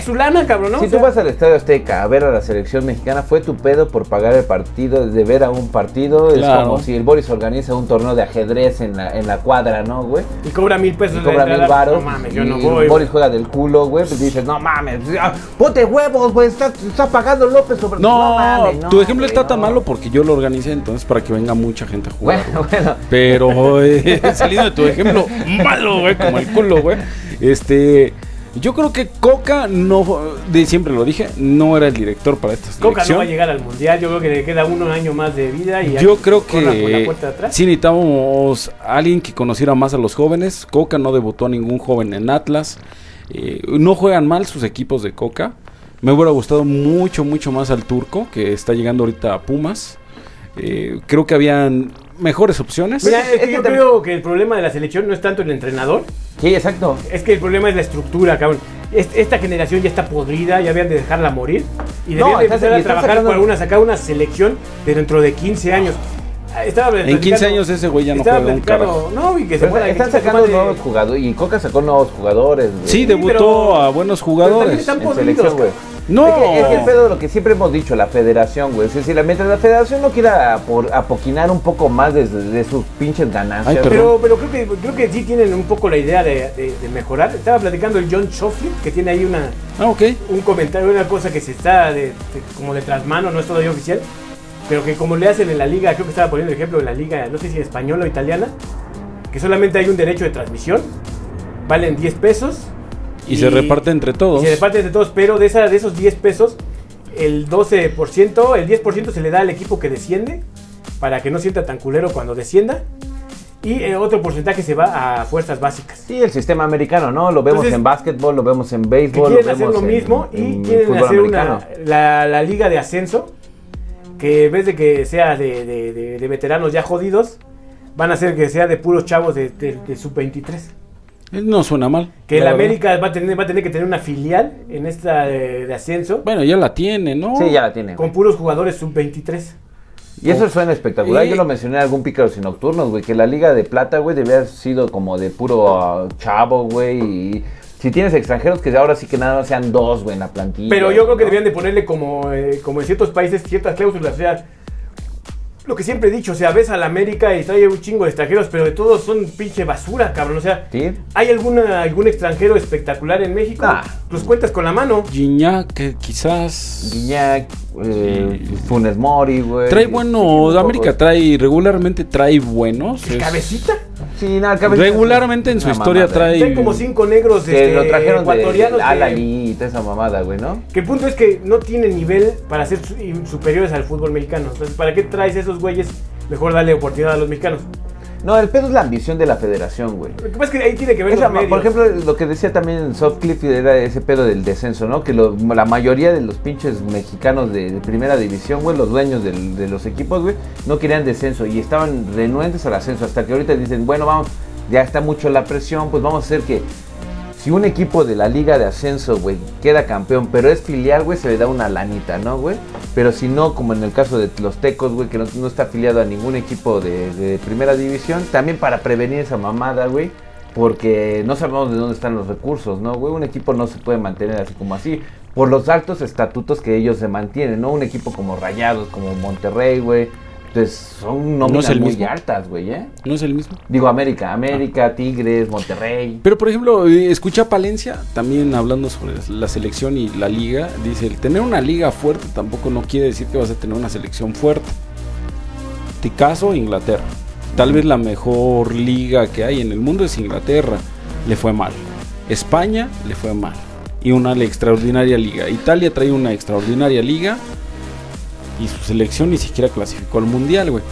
Es su lana, cabrón, ¿no? Si O tú vas al Estadio Azteca a ver a la selección mexicana, fue tu pedo por pagar el partido, de ver a un partido. Claro. Es como si el Boris organiza un torneo de ajedrez en la, en la cuadra, ¿no, güey? Y cobra mil pesos Y de cobra mil entrada, varos. No mames, yo y no voy. Boris juega del culo, güey. Pues dices, no mames, ponte huevos, güey. Está, está pagando López sobre No, mames, no, tu ejemplo güey, está tan no. malo porque yo lo organicé entonces para que venga mucha gente a jugar. Bueno, bueno. Pero eh, saliendo de tu ejemplo malo, güey, como el culo, güey. Este, yo creo que Coca no, de siempre lo dije, no era el director para esta Coca no va a llegar al mundial. Yo creo que le queda uno año más de vida. Y Yo creo la que atrás. sí necesitábamos a alguien que conociera más a los jóvenes. Coca no debutó a ningún joven en Atlas. Eh, no juegan mal sus equipos de Coca. Me hubiera gustado mucho, mucho más al turco, que está llegando ahorita a Pumas. Eh, creo que habían mejores opciones. Mira, Es es que yo creo que el problema de la selección no es tanto el entrenador, Sí, exacto. es que el problema es la estructura, cabrón. Es- Esta generación ya está podrida, ya habían de dejarla morir y No, debían de empezar a trabajar sacando- para una, sacar una selección de dentro de 15 años. Estaba en 15 años ese güey ya no juega un carajo. No, y que se Pero muera. que están sacando nuevos jugadores. Y Coca sacó nuevos jugadores, güey. Sí, Sí, debutó pero- a buenos Pero jugadores. están en podridos, selección, güey. No. Es que, es que el pedo de lo que siempre hemos dicho, la federación, güey. Es decir, mientras la federación no quiera por, apoquinar un poco más de, de sus pinches ganancias. Ay, Pero, pero creo que creo que sí tienen un poco la idea de, de- de mejorar. Estaba platicando el John Shoffley, que tiene ahí una, Ah, ok. un comentario, una cosa que se está de, de- como de trasmano, no es todavía oficial, pero que como le hacen en la liga, creo que estaba poniendo el ejemplo en la liga, no sé si española o italiana, que solamente hay un derecho de transmisión, valen 10 pesos. Y, se reparte entre y todos. se reparte entre todos, pero de, esa, de esos 10 pesos, el 12%, el 10% se le da al equipo que desciende, para que no sienta tan culero cuando descienda, y eh, otro porcentaje se va a fuerzas básicas. Sí, el sistema americano, ¿no? Lo vemos Entonces, en básquetbol, lo vemos en béisbol, quieren lo hacer vemos lo en- mismo y en quieren hacer una, la, la liga de ascenso que en vez de que sea de, de- de- de veteranos ya jodidos van a hacer que sea de puros chavos de, de- de sub-23 Eh, No suena mal. que verdad. América va a tener va a tener que tener una filial en esta de, de ascenso Bueno, ya la tiene, ¿no? Sí, ya la tiene. con puros jugadores sub-23 Y eso suena espectacular. Y- Yo lo mencioné en algún pícaros y nocturnos, güey. Que la Liga de Plata, güey, debía haber sido como de puro ah, chavo, güey. Y si tienes extranjeros, que ahora sí que nada más sean dos, güey, en la plantilla. pero yo creo que debían de ponerle como eh, como en ciertos países ciertas cláusulas o sea lo que siempre he dicho, o sea, ves a la América y trae un chingo de extranjeros, pero de todos son pinche basura, cabrón. O sea, Sí. ¿Hay alguna, algún extranjero espectacular en México? Nah. Los cuentas con la mano. Que quizás. Guiñac, eh, Sí. Funes Mori, güey. Trae bueno, poco. América trae, regularmente trae buenos. ¿El es- cabecita? Sí, nada, cabeza- Regularmente en su historia mamada. trae- como cinco negros Que este, lo trajeron de ecuatorianos. Que- y toda esa mamada, güey, ¿no? que el punto es que no tienen nivel para ser superiores al fútbol mexicano. Entonces, ¿para qué traes esos güeyes? Mejor darle oportunidad a los mexicanos. No, el pedo es la ambición de la federación, güey. Lo que pasa es que ahí tiene que ver los medios. por ejemplo, lo que decía también en Softcliffe era ese pedo del descenso, ¿no? Que lo- la mayoría de los pinches mexicanos de, de primera división, güey, los dueños del- de los equipos, güey, no querían descenso y estaban renuentes al ascenso. Hasta que ahorita dicen, bueno, vamos, ya está mucho la presión, pues vamos a hacer que si un equipo de la liga de ascenso, güey, queda campeón, pero es filial, güey, se le da una lanita, ¿no, güey? Pero si no, como en el caso de los Tecos, güey, que no, está afiliado a ningún equipo de, de primera división, también para prevenir esa mamada, güey, porque no sabemos de dónde están los recursos, ¿no, güey? Un equipo no se puede mantener así como así, por los altos estatutos que ellos se mantienen, ¿no? Un equipo como Rayados, como Monterrey, güey, entonces son nóminas el muy mismo. altas, güey, ¿eh? No es el mismo. Digo América, América, Tigres, Monterrey. Pero por ejemplo, eh, escucha a Palencia también hablando sobre la selección y la liga. Dice, el tener una liga fuerte tampoco no quiere decir que vas a tener una selección fuerte. Te caso Inglaterra. Tal vez la mejor liga que hay en el mundo es Inglaterra. Le fue mal. España le fue mal. Y una extraordinaria liga. Italia trae una extraordinaria liga. Y su selección ni siquiera clasificó al mundial, güey.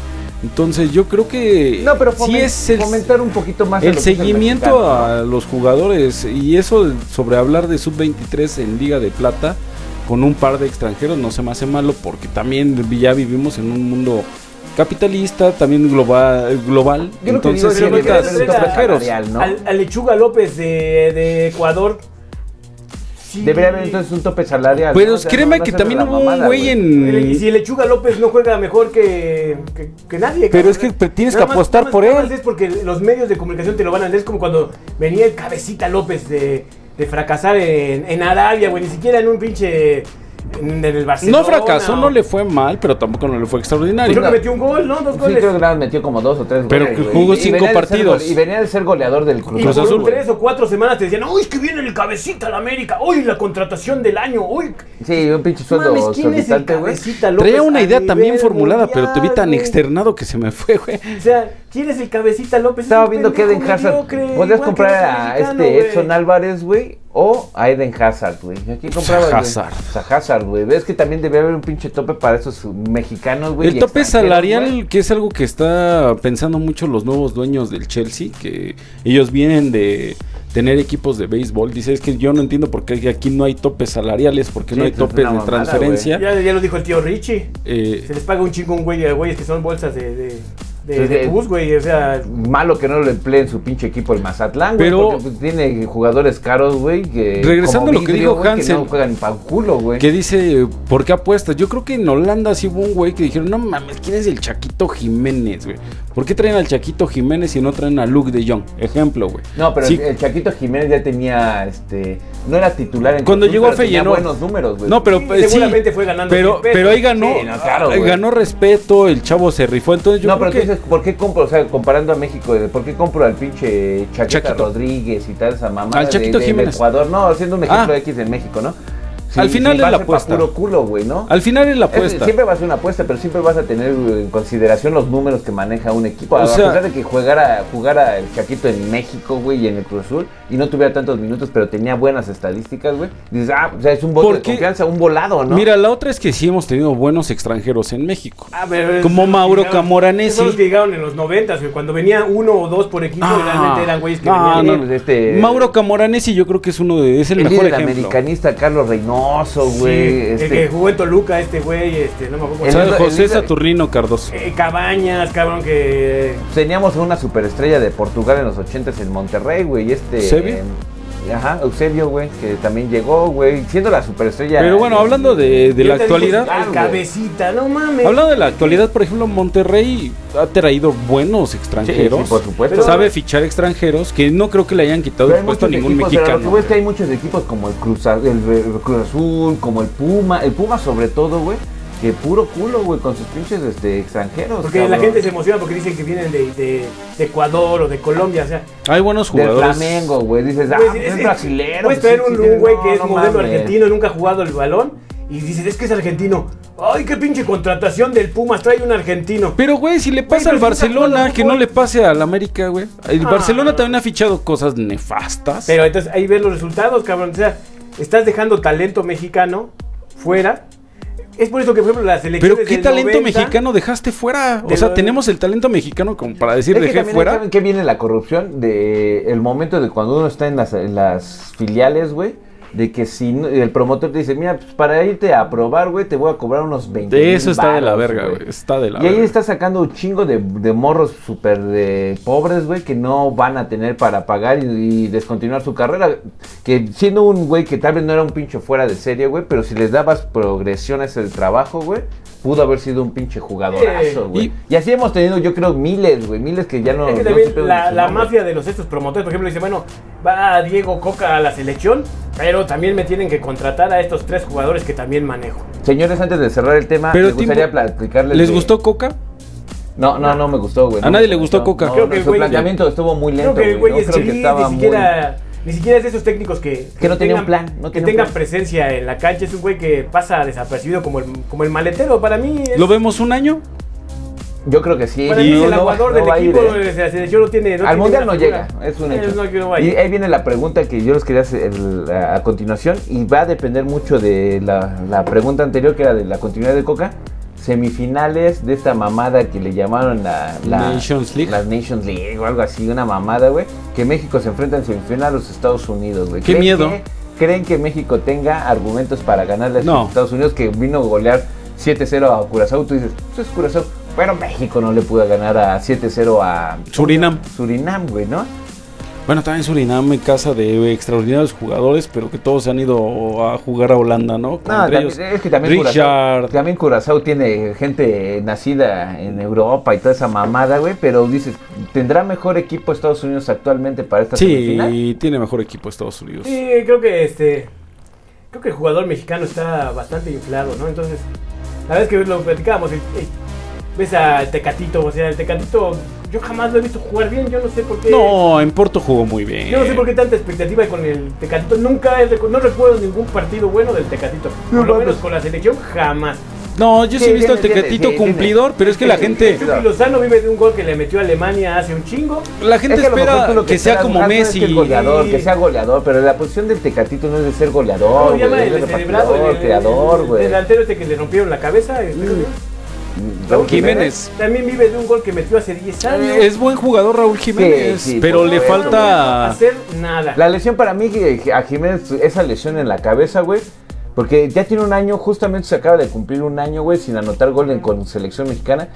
Entonces yo creo que No, pero sí es el, fomentar un poquito más el seguimiento mexicano, ¿no? a los jugadores y eso sobre hablar de sub-23 en Liga de Plata con un par de extranjeros no se me hace malo porque también ya vivimos en un mundo capitalista, también global, global Yo lo que digo entonces sí que pero debería ¿por qué necesitas haber un no tope extranjeros. Al, a Lechuga López de, de Ecuador. Sí. Debería haber entonces un tope salarial. Pero ¿no? O sea, créeme no- no que también hubo un güey en... Y si Lechuga López no juega mejor que, que, que nadie. Pero cabrón. es que tienes Nada que apostar más- por él. Es porque los medios de comunicación te lo van a vender. Es como cuando venía el Cabecita López de, de fracasar en, en Arabia, güey, ni siquiera en un pinche. En, en el Barcelona. No fracasó, no le fue mal, pero tampoco no le fue extraordinario. Creo que metió un gol, ¿no? Dos Sí, goles. creo que nada metió como dos o tres Pero goles, güey. jugó y cinco partidos. gole- y venía de ser goleador del Cruz, Y Cruz por Azul, tres o cuatro semanas te decían, uy, que viene el cabecita a la América, uy, la contratación del año, uy. Sí, un pinche sueldo Mames, ¿quién es el cabecita López Traía una idea también formulada, pero te vi tan externado que se me fue, güey. O sea, ¿quién es el cabecita López? Estaba Es viendo que Eden Hazard. que comprar a este. Edson Álvarez, güey. O a Eden Hazard, güey. ¿A quién comprabas? güey? Hazard. A Hazard, güey. Ves que también debe haber un pinche tope para esos mexicanos, güey. El tope salarial, que es algo que está pensando mucho los nuevos dueños del Chelsea, que ellos vienen de tener equipos de béisbol. Dice, es que yo no entiendo por qué aquí no hay topes salariales, porque Sí, no hay pues es topes de mamada, transferencia. Ya, ya lo dijo el tío Richie. Eh, Se les paga un chingo un güey a güeyes que son bolsas de, de, de, sí. pus, güey. O sea, Malo que no lo emplee en su pinche equipo el Mazatlán, güey. Pero- Porque pues, tiene jugadores caros, güey. que Regresando a lo que dijo Hansen. Que no juegan pa' un culo, güey. que dice, ¿por qué apuestas? Yo creo que en Holanda sí hubo un güey que dijeron, no mames, ¿quién es el Chaquito Jiménez, güey? ¿Por qué traen al Chaquito Jiménez y no traen a Luke de Jong? Ejemplo, güey. No, pero Sí. el, Chaquito Jiménez ya tenía, este, no era titular en Cuando llegó a Feyenoord- buenos números, güey. No, pero Sí, eh, sí, seguramente fue ganando pero, respeto. pero ahí ganó, Sí, no, claro, eh, güey. ganó respeto, el chavo se rifó, entonces yo no, creo pero que... dices, ¿por qué compro? O sea, comparando a México, ¿por qué compro al pinche Chaqueta Chaquito. Rodríguez y tal, esa mamá Al de, Chaquito de-. Ecuador? No, haciendo un ejemplo Ah. X en México, ¿no? Al final es la apuesta. puro culo, güey, ¿no? Al final es la Es- apuesta. siempre va a ser una apuesta, pero siempre vas a tener en consideración los números que maneja un equipo. O a sea- pesar de que jugara, jugara el Chaquito en México, güey, y en el Cruz Azul, y no tuviera tantos minutos, pero tenía buenas estadísticas, güey. Dices, ah, o sea, es un voto de confianza, un volado, ¿no? Mira, la otra es que sí hemos tenido buenos extranjeros en México. a ver, Como Mauro llegaron- Camoranesi. esos que llegaron en los noventas, güey. Cuando venía uno o dos por equipo, Ah, realmente eran güeyes que no, venían. no, pues, este, Mauro Camoranesi yo creo que es uno de es el, el mejor líder ejemplo. americanista Carlos Reynoso, Sí, güey. el este, que jugó en Toluca, este güey, este, no me acuerdo. O sea, El- el José Saturnino Cardoso. Eh, Cabañas, cabrón, que. Teníamos una superestrella de Portugal en los 80 en Monterrey, güey. y Este. Eh, Ajá, Eusebio, güey, que también llegó, güey, siendo la superestrella. Pero bueno, hablando de, de la digo, actualidad, Al güey. cabecita, no mames. hablando de la actualidad, por ejemplo, Monterrey ha traído buenos extranjeros. sí, por supuesto. Pero- sabe fichar extranjeros que no creo que le hayan quitado el puesto a ningún equipos, pero mexicano. lo que ves es que hay muchos equipos como el Cruz, el, el Cruz Azul, como el Puma, el Puma sobre todo, güey, que puro culo, güey, con sus pinches este, extranjeros. Porque la gente se emociona porque dicen que vienen de, de- de Ecuador o de Colombia, o sea. Hay buenos Del jugadores. Flamengo, güey, dices, ah, Pues, es- es, brasilero. Puedes pues, traer un sí, güey no, que es no modelo mames. argentino, nunca ha jugado el balón. Y dices, es que es argentino. Ay, qué pinche contratación del Pumas, trae un argentino. Pero, güey, si le pasa al Barcelona, que no le pase al América, güey. El Ah. Barcelona también ha fichado cosas nefastas. Pero entonces ahí ves los resultados, cabrón. O sea, estás dejando talento mexicano fuera. Es por eso que, por ejemplo, las selecciones. Pero qué del talento 90, mexicano dejaste fuera. O sea, lo- tenemos el talento mexicano como para decir Es que dejé fuera. ¿saben qué viene la corrupción? De el momento de cuando uno está en las, en las filiales, güey. De que si no- el promotor te dice, mira, pues para irte a probar, güey, te voy a cobrar unos 20 De eso está de la verga, güey. Está de la Y ahí está sacando un chingo de, de morros súper de pobres, güey, que no van a tener para pagar y, y descontinuar su carrera. Que siendo un güey que tal vez no era un pinche fuera de serie, güey, pero si les dabas progresiones el trabajo, güey, pudo haber sido un pinche jugadorazo, Sí. güey. Y- Y, así hemos tenido, yo creo, miles, güey, miles que ya no... Es que también la, mafia de los estos promotores, por ejemplo, dice, bueno, va Diego Coca a la selección, pero también me tienen que contratar a estos tres jugadores que también manejo. Señores, antes de cerrar el tema, Pero me gustaría platicarles... ¿Les de- gustó Coca? No, no, no me gustó, güey. A no nadie le gustó Coca. No, Creo no, que su güey- planteamiento estuvo muy lento, Creo que el güey. güey No es creo que estaba ni muy... ni siquiera es de esos técnicos que, Que no tenía un plan, no que tengan plan. presencia en la cancha. Es un güey que pasa desapercibido como el, como el maletero. Para mí es, ¿Lo vemos un año? Yo creo que sí. para Y mí es no- el aguador no del equipo. eh. o sea, La selección no tiene. Al tiene mundial no llega, es un Eh, hecho. y ahí viene la pregunta que yo les quería hacer el- a, a continuación y va a depender mucho de la, la pregunta anterior que era de la continuidad de Coca. Semifinales de esta mamada que le llamaron la, la Nations League. La Nations League o algo así, una mamada, güey. Que México se enfrenta en semifinal a los Estados Unidos, güey. Qué ¿Creen miedo. que- ¿Creen que México tenga argumentos para ganarle a No. los Estados Unidos que vino a golear 7-0 a Curazao? Tú dices, eso es Curazao. Pero México no le pudo ganar a 7-0 a Surinam. Surinam, güey, ¿no? Bueno, también Surinam, casa de extraordinarios jugadores, pero que todos se han ido a jugar a Holanda, ¿no? No, Entre también- ellos, es que también Richard. Curazao, también Curazao tiene gente nacida en Europa y toda esa mamada, güey, pero dices, ¿tendrá mejor equipo Estados Unidos actualmente para esta semifinal? Sí, tiene mejor equipo Estados Unidos. Sí, creo que este. Creo que el jugador mexicano está bastante inflado, ¿no? Entonces, la vez que lo platicábamos, ves al Tecatito, o sea, el Tecatito, yo jamás lo he visto jugar bien, yo no sé por qué. No, en Porto jugó muy bien. Yo no sé por qué tanta expectativa con el Tecatito. Nunca, he no recuerdo ningún partido bueno del Tecatito. Por lo No, menos con la selección, jamás. No, yo sí, Sí, he visto al Tecatito sí, cumplidor, pero es que la gente, Chucky Lozano vive de un gol que le metió a Alemania hace un chingo. la gente Es que espera lo que, sea esperas, como no, es Messi. que goleador, Sí. que sea goleador, pero la posición del Tecatito no es de ser goleador, ¿Cómo se güey, llama el El, el- el delantero este que le rompieron la cabeza. este, Raúl Jiménez. También vive de un gol que metió hace 10 años. Es buen jugador Raúl Jiménez, Sí, sí, pero le. No falta... hacer nada. La lesión para mí, a Jiménez, esa lesión en la cabeza, güey. Porque ya tiene un año, justamente se acaba de cumplir un año, güey, sin anotar gol en- con selección mexicana.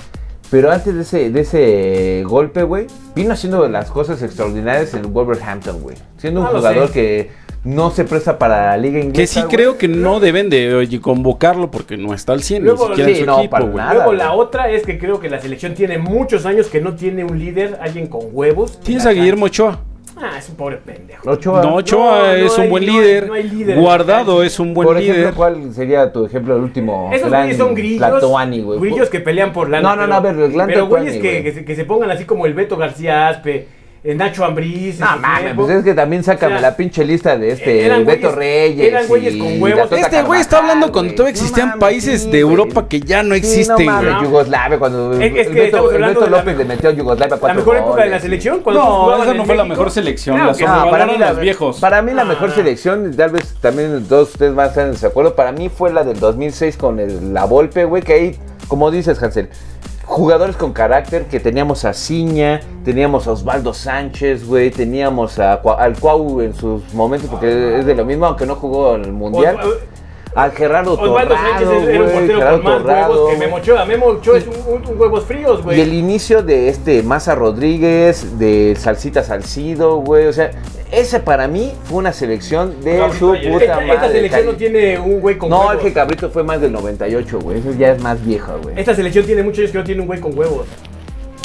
Pero antes de ese, de ese golpe, güey, vino haciendo las cosas extraordinarias en Wolverhampton, güey. Siendo un Ah, jugador que no se presta para la liga inglesa. Que sí güey. creo que no deben de oye, convocarlo porque no está al 100 Luego, ni siquiera sí, en su no, equipo, para güey. nada. Luego güey. la otra es que creo que la selección tiene muchos años que no tiene un líder, alguien con huevos. Tienes en a Guillermo. Ochoa. Ah, es un pobre pendejo. Ochoa. No, Ochoa no es un hay- buen no hay- líder. no hay líder Guardado es un buen Por ejemplo, líder. ¿cuál sería tu ejemplo, el último? Esos güeyes son grillos. Tlatoani, güey. Grillos que pelean por lana. No, no, no, a ver, el Pero güeyes que, güey. que, se, que se pongan así como el Beto García Aspe, Nacho Ambriz. No en mames, pues es que también sácame O sea, la pinche lista de este eran Beto güeyes- Reyes. eran güeyes con huevos. Este güey está hablando cuando todavía existían mames, países sí, de güey. Europa que ya no Sí, existen, no güey. Yugoslavia, cuando Es- es que el Beto, López mejor- le metió a Yugoslavia La mejor época de la selección. Cuando No, esa en no fue la mejor selección, Claro la que No, no. para mí, la, los viejos. para mí la Ah. mejor selección, tal vez también todos ustedes van a estar en desacuerdo, para mí fue la del 2006 con el, la Volpe, güey, que ahí, como dices, Hansel, jugadores con carácter, que teníamos a Ciña, teníamos a Osvaldo Sánchez, güey, teníamos a, al Cuau en sus momentos, porque es de lo mismo, aunque no jugó en el Mundial. Os- Al Gerardo Osvaldo Sánchez Torrado, era un portero Gerardo con más Torrado, huevos que. Memo Ochoa. Memo Ochoa es un, un- huevos fríos, Y güey. el inicio de este Maza Rodríguez, de Salsita Salcido, güey. O sea, ese para mí fue una selección de Cabrito su puta esta, madre. esta selección no tiene un güey con No, el huevos. que Cabrito fue más del 98, güey. Eso ya es más viejo, güey. Esta selección tiene muchos años que no tiene un güey con huevos.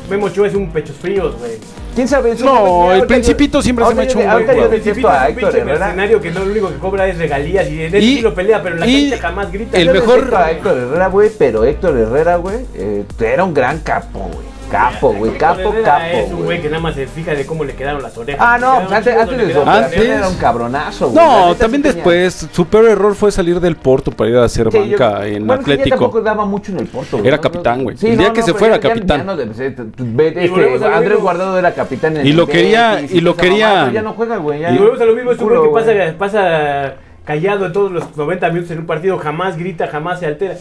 Memo Ochoa es un pechos fríos, güey. ¿Quién sabe? Eso No, el Principito siempre se me ha hecho un ahorita buen yo jugador. detesto a un Héctor pinche Herrera. mercenario que no, lo único que cobra es regalías y en Y- sí lo pelea, pero en la cancha jamás grita. el mejor- Héctor Herrera, güey, pero Héctor Herrera, güey, eh, era un gran capo, güey. Capo, güey, capo, capo, Es un güey que nada más se fija de cómo le quedaron las orejas. Ah, no, pues antes, antes le de Antes- era un cabronazo, güey. No, también sí tenía- después, su peor error fue salir del Porto para ir a hacer Sí, yo- banca en bueno, Atlético. tampoco daba mucho en el Porto, güey. Era capitán, güey. El día que se fuera, ya- capitán. ya no este, Andrés. Guardado era capitán en Y el lo quería- y lo quería- Ya no juega, güey. Y volvemos a lo mismo, es un güey que pasa callado en todos los 90 minutos en un partido, jamás grita, jamás se altera.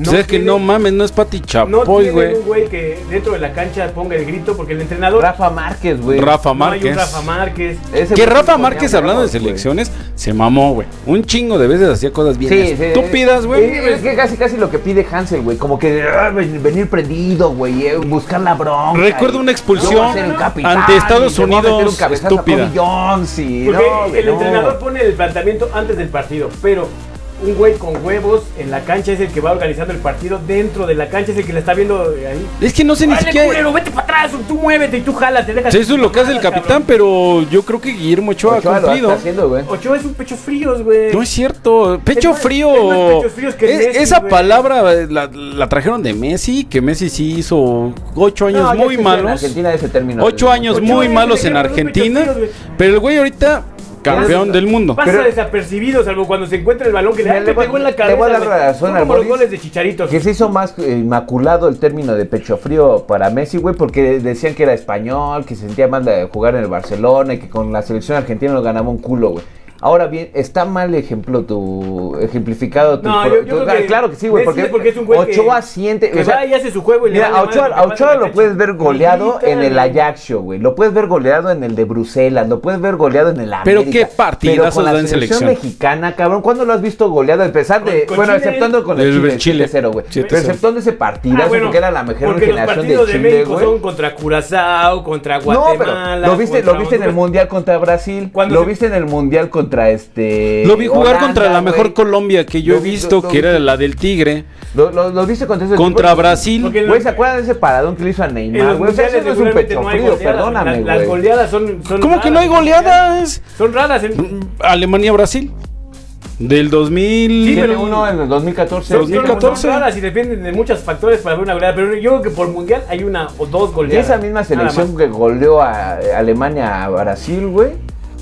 o sea, es que no mames, no es Pati No Chapoy, tiene güey. un güey que dentro de la cancha ponga el grito porque el entrenador Rafa Márquez, güey. Rafa no hay un Márquez. Rafa Márquez. Ese Que Rafa ponía Márquez, hablando de selecciones, se mamó, güey. Un chingo de veces hacía cosas bien Sí, sí. estúpidas, güey. Es que casi, casi lo que pide Hansel, güey. Como que ah, ven- venir prendido, güey. eh, buscar la bronca. Recuerdo una expulsión ante Estados Unidos estúpida. Jones y Porque no, el no. entrenador pone el planteamiento antes del partido, pero un güey con huevos en la cancha es el que va organizando el partido dentro de la cancha, es el que la está viendo eh, ahí. Es que no sé ni ¡Órale, siquiera. culero, vete para atrás, tú muévete y tú jala, te dejas. Sí, eso es lo que hace el capitán, cabrón. pero yo creo que Guillermo Ochoa, Ochoa ha lo cumplido. está haciendo, güey. Ochoa es un pechos fríos, güey. No es cierto, pecho más- frío. es más pechos fríos que Es- Messi, esa güey. palabra la, la trajeron de Messi, que Messi sí hizo ocho años No, muy En malos. Argentina ese término. Ocho años muy malos en pecho Argentina. fríos. Pero el güey ahorita, campeón del mundo. Pasa Pero- desapercibido, salvo cuando se encuentra el balón que le, Mira, ay, le te voy- pegó en la le cabeza. voy a dar güey. razón Son al como los Boris. goles de Chicharito. Que se hizo más eh, inmaculado el término de pecho frío para Messi, güey, porque decían que era español, que se sentía más de jugar en el Barcelona y que con la selección argentina no ganaba un culo, güey. Ahora bien, está mal ejemplo tu ejemplificado tu, No, pro- yo- yo tu- creo que claro que sí, güey, porque, porque es un güey Ochoa que- siente, que o sea, va y hace su juego y le mira, vale a Ochoa, a Ochoa lo puedes ver goleado en el. Ajaxio, güey, lo puedes ver goleado en el de Bruselas, lo puedes ver goleado en el América. Pero qué partidazos Pero con la da en selección selección. mexicana, cabrón, ¿cuándo lo has visto goleado? A pesar de, Con- con bueno, Chile. exceptuando con El el Chile, Chile. 7-0, güey, 7-0. pero exceptuando ese partidazo Ah, bueno, porque era la mejor generación de de, Chile, México güey. son contra Curazao, contra No, Guatemala. pero lo viste, lo viste en el mundial contra Brasil, lo viste en el mundial contra este. Lo vi jugar Holanda, contra la mejor güey. Colombia que yo Lo he vi- visto, lo- lo que era vi- la del Tigre, Lo, lo, lo viste contra ese contra equipo? Brasil. Güey, ¿se acuerdan de ese paradón que le hizo a Neymar? Güey, o sea, mundiales eso no es un pecho no frío, goleadas. perdóname, Las- Las goleadas son, son ¿Cómo que no hay raras. goleadas? Son raras. En, Alemania-Brasil. Del 2000. Sí, Tiene pero- uno en el 2014. son, 2014. son raras y dependen de muchos factores para ver una goleada. Pero yo creo que por mundial hay una o dos Y goleadas. esa misma selección que goleó a Alemania a Brasil, güey,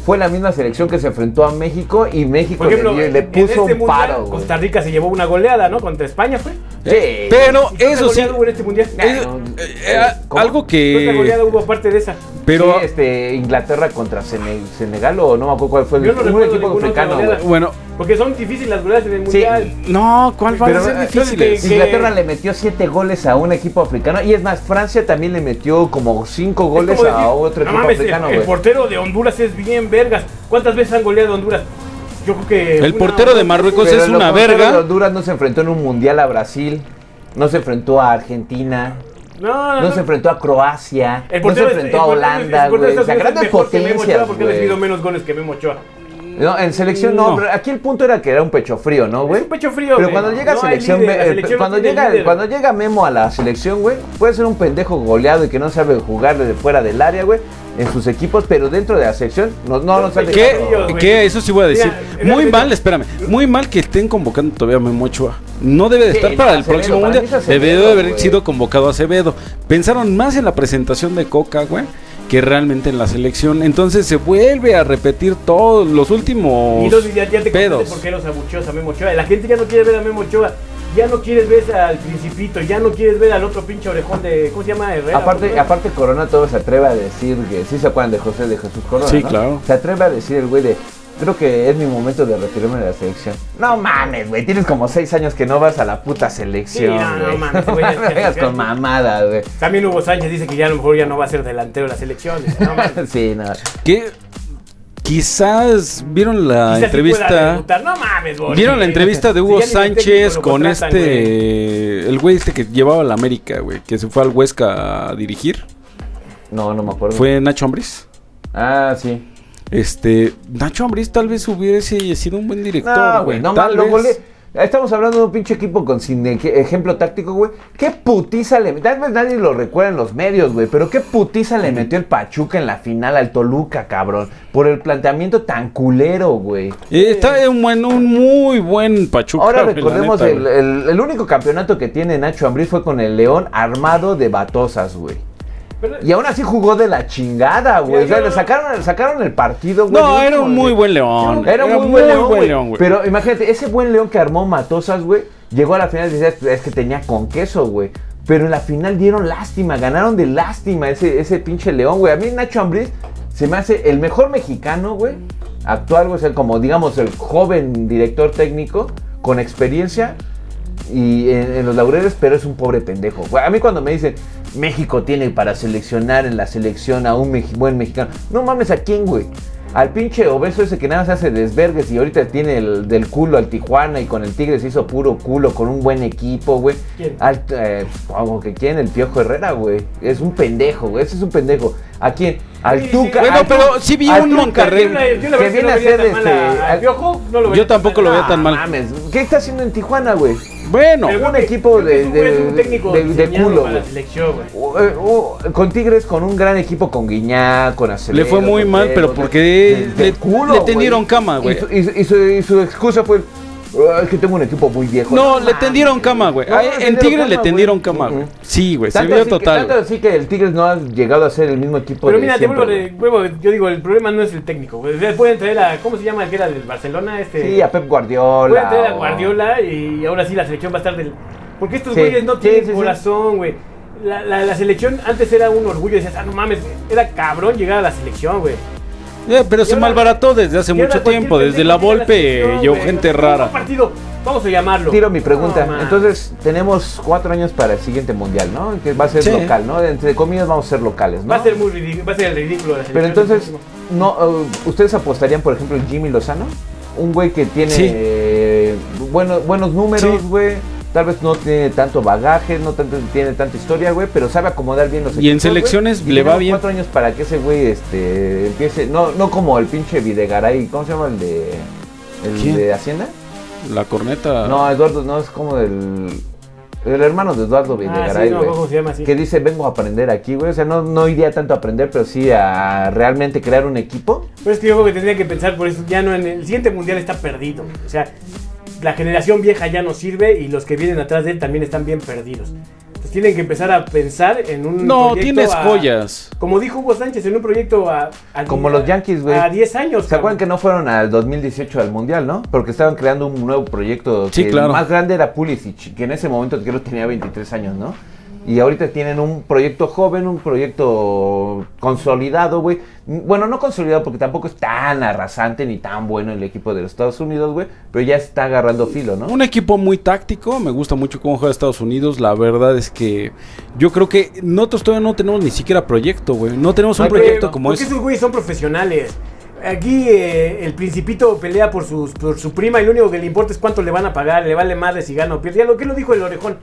fue la misma selección que se enfrentó a México y México ejemplo, le, puso este un paro. Costa Rica se llevó una goleada, ¿no? Contra España fue. Sí. Pero ¿Y cuánta eso sí. goleada hubo en este mundial? es- no, eh, eh, ¿cómo? algo ¿Cuánta goleada que. hubo aparte de esa? Pero. Sí, este, Inglaterra contra Sene- Senegal o no me acuerdo cuál fue el Yo no un equipo africano. Bueno, Porque son difíciles las goleadas en el Sí. mundial. no, ¿cuál va Pero, a ser difíciles? que- Inglaterra le metió siete goles a un equipo africano y es más, Francia también le metió como cinco Es goles como a decir, otro no equipo mames, africano, el, portero de Honduras es bien vergas. ¿Cuántas veces han goleado a Honduras? Yo creo que. El una portero de Marruecos es Pero una el portero verga. de Honduras no se enfrentó en un mundial a Brasil, no se enfrentó a Argentina, No, no, no no. se enfrentó a Croacia, El no se portero es- enfrentó el a es- Holanda, güey. O sea, es grandes potencias, porque ha recibido menos goles que Memo Ochoa. No, en selección no, No. pero aquí el punto era que era un pecho frío, ¿no, güey? Es un pecho frío, Pero güey. cuando llega No selección, líder, cuando llega líder. cuando llega Memo a la selección, güey, puede ser un pendejo goleado y que no sabe jugar desde fuera del área, güey, en sus equipos, pero dentro de la selección no no nos han ¿Qué? dejado. ¿Qué? Eso sí voy a decir. Mira, muy mira, mal, espérame. Muy mal que estén convocando todavía a Memo Ochoa. No debe de estar para el Acevedo, próximo para mundial. Acevedo, Debió de haber güey. sido convocado a Acevedo. Pensaron más en la presentación de Coca, güey, que realmente en la selección. Entonces se vuelve a repetir todos los últimos Y entonces ya, ya te pedos. por qué los abucheos a Memo Ochoa. La gente ya no quiere ver a Memo Ochoa. Ya no quieres ver al Principito. Ya no quieres ver al otro pinche orejón de. ¿Cómo se llama? Herrera. Aparte, ¿no? aparte Corona todo se atreve a decir que sí se acuerdan de José de Jesús Corona, Sí, ¿no? claro. Se atreve a decir el güey de creo que es mi momento de retirarme de la selección. No mames, güey, tienes como seis años que no vas a la puta selección, Sí, no, no mames, No güey, que- vengas con mamada, güey. También Hugo Sánchez dice que ya a lo mejor ya no va a ser delantero de la selección. No, mames. sí, no. Que quizás vieron la Quizás entrevista. No mames, Borgi. ¿Vieron la entrevista de Hugo Sánchez con güey. este. El güey este que llevaba a la América, güey, que se fue al Huesca a dirigir? No, no me acuerdo. Fue Nacho Ambriz. Ah, sí. Este. Nacho Ambriz tal vez hubiese sido un buen director, No, güey. no tal lo vez. Estamos hablando de un pinche equipo con sin ej- ejemplo táctico, güey. ¿Qué putiza le Tal vez nadie lo recuerda en los medios, güey. Pero qué putiza le metió el Pachuca en la final al Toluca, cabrón. Por el planteamiento tan culero, güey. Eh, está un, buen, un muy buen Pachuca. Ahora recordemos, neta, el, el- el único campeonato que tiene Nacho Ambriz fue con el León armado de batosas, güey. Pero- Y aún así jugó de la chingada, güey. O sea, le sacaron, sacaron el partido, güey. No, era un muy buen León. Era un muy buen león, güey. Pero imagínate, ese buen león que armó Matosas, güey, llegó a la final y decías, es que tenía con queso, güey. Pero en la final dieron lástima, ganaron de lástima ese, ese pinche león, güey. A mí Nacho Ambriz se me hace el mejor mexicano, güey. Actual, güey, o sea, como digamos el joven director técnico con experiencia y en, en los laureles, pero es un pobre pendejo. A mí cuando me dicen, México tiene para seleccionar en la selección a un buen mexicano, no mames, ¿a quién, güey? Al pinche obeso ese que nada más hace desvergues y ahorita tiene el, del culo al Tijuana y con el Tigre se hizo puro culo con un buen equipo, güey. ¿Quién? Al, eh, como que quién, el Piojo Herrera, güey. Es un pendejo, güey. Ese es un pendejo. ¿A quién? Al Sí, sí. Tuca. Bueno, al pero sí vi un Monterrey. Que viene no a ser tan mal este. a- al al- Piojo, no lo Yo tampoco lo veo tan mal. mames, ¿qué está haciendo en Tijuana, güey? Bueno, Pero un equipo de- de- culo, para la selección. Uh, eh, uh, con Tigres, con un gran equipo, con Guiñac, con Acevedo. Le fue muy mal, pero porque de- de le- culo, le cama, güey. Y y su- y su- y su excusa fue, "Ah, es que tengo un equipo muy viejo. no, le tendieron cama, güey. No, en tendieron Tigre le tendieron cama, güey. Sí, güey, se vio que- total. tanto así que el Tigres no ha llegado a ser el mismo equipo Pero de mira, te vuelvo, de- yo digo, el problema no es el técnico. güey. Pueden traer a, ¿cómo se llama el que era del Barcelona? Este, Sí, a Pep Guardiola. Pueden traer a Guardiola y ahora sí la selección va a estar del... Porque estos Sí, güeyes no sí, tienen sí. corazón, güey. La, la, la selección antes era un orgullo, decías, ah, no mames, era cabrón llegar a la selección, güey. Eh, pero Y se ahora- malbarató desde hace mucho tiempo, desde la Volpe güey. gente rara. partido, vamos a llamarlo. Tiro mi pregunta. No. Entonces, tenemos cuatro años para el siguiente mundial, ¿no? Que va a ser Sí. local, ¿no? Entre comillas, vamos a ser locales, ¿no? Va a ser muy ridículo, va a ser el ridículo de la Pero entonces, no, uh, ¿ustedes apostarían, por ejemplo, en Jimmy Lozano? Un güey que tiene Sí. eh, buenos, buenos números, Sí. güey. Tal vez no tiene tanto bagaje, no tanto, tiene tanta historia, güey, pero sabe acomodar bien los Y en equipos, selecciones le va bien. cuatro años para que ese güey este, empiece, no, no como el pinche Videgaray, ¿cómo se llama el de, el ¿Quién? de Hacienda? La corneta. No, Eduardo, no, es como el, el hermano de Eduardo Ah, Videgaray, sí, no, güey. ¿cómo se llama así? que dice, vengo a aprender aquí, güey. O sea, no, no iría tanto a aprender, pero sí a realmente crear un equipo. Pero es que yo creo que tendría que pensar por eso, ya no en el siguiente mundial está perdido. O sea, la generación vieja ya no sirve y los que vienen atrás de él también están bien perdidos. Entonces tienen que empezar a pensar en un No, proyecto tienes a- joyas. Como dijo Hugo Sánchez, en un proyecto a... a- Como los Yankees, güey. A 10 años. ¿Se acuerdan que no fueron al 2018 al Mundial, no? Porque estaban creando un nuevo proyecto. Sí, que claro. El más grande era Pulisic, que en ese momento creo tenía 23 años, ¿no? Y ahorita tienen un proyecto joven, un proyecto consolidado, güey. Bueno, no consolidado porque tampoco es tan arrasante ni tan bueno el equipo de los Estados Unidos, güey. Pero ya está agarrando filo, ¿no? Un equipo muy táctico, me gusta mucho cómo juega Estados Unidos. La verdad es que yo creo que nosotros todavía no tenemos ni siquiera proyecto, güey. No tenemos un Ay, proyecto como Porque ese. esos güeyes son profesionales. Aquí eh, el principito pelea por, sus, por su prima y lo único que le importa es cuánto le van a pagar, le vale madre si gana o pierde. Ya lo que lo dijo el orejón.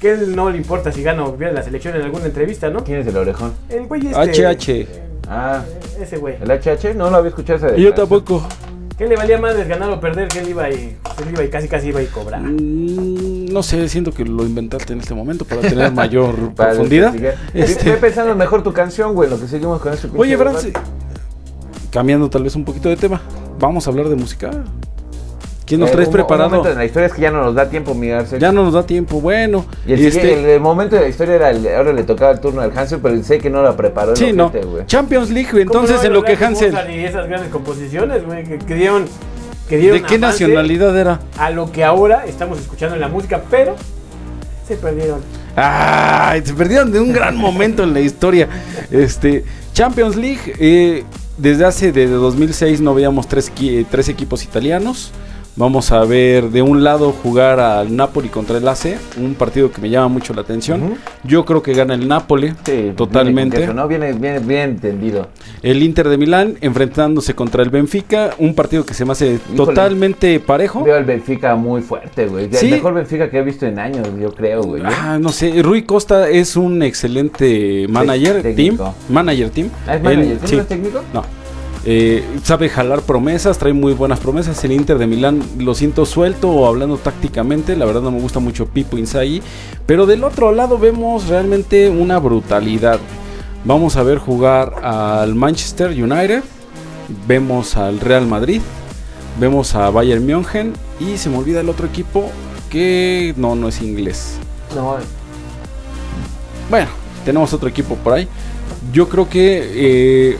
Que él no le importa si gana o pierde la selección en alguna entrevista, ¿no? ¿Quién es el orejón? El güey este. HH. Ah, Ese güey. el HH, no lo había escuchado esa Y yo tampoco. Que le valía madre ganar o perder, que él iba y, él iba y casi casi iba y cobrar. Mm, no sé, siento que lo inventaste en este momento para tener mayor Para profundidad. Este- Estoy pensando mejor tu canción, güey, lo que seguimos con este Oye, Francis, cambiando tal vez un poquito de tema, vamos a hablar de música. ¿Quién nos Eh, traes un mo- Un preparado? momento en la historia es que ya no nos da tiempo, mi Arcel. Ya no nos da tiempo, bueno. Y el, este- el- el momento de la historia era el, ahora le tocaba el turno al Hansel, pero sé que no la preparó el Sí, no. güey. Champions League, güey, ¿Cómo entonces no en lo que Hansel... Y esas grandes composiciones, güey, que, que dieron. Que dieron ¿De qué nacionalidad era? A lo que ahora estamos escuchando en la música, pero se perdieron. ¡Ay! Se perdieron de un gran momento en la historia. Este, Champions League, eh, desde hace de 2006 no veíamos tres, tres equipos italianos. Vamos a ver de un lado jugar al Napoli contra el AC, un partido que me llama mucho la atención. Yo creo que gana el Napoli, Sí, totalmente. viene ¿no? Viene, viene bien entendido. El Inter de Milán enfrentándose contra el Benfica, un partido que se me hace totalmente parejo. Veo el Benfica muy fuerte, güey. Sí. El mejor Benfica que he visto en años, yo creo, güey. ¿eh? Ah, no sé, Rui Costa es un excelente manager team, técnico. manager team. Ah, ¿Es manager? ¿Tú sí. no técnico? No. Eh, sabe jalar promesas, trae muy buenas promesas. El Inter de Milán lo siento suelto o hablando tácticamente. La verdad no me gusta mucho Pipo Inzaghi. Pero del otro lado vemos realmente una brutalidad. Vamos a ver jugar al Manchester United. Vemos al Real Madrid. Vemos a Bayern München. Y se me olvida el otro equipo que no, no es inglés. No, Bueno, tenemos otro equipo por ahí. Yo creo que eh,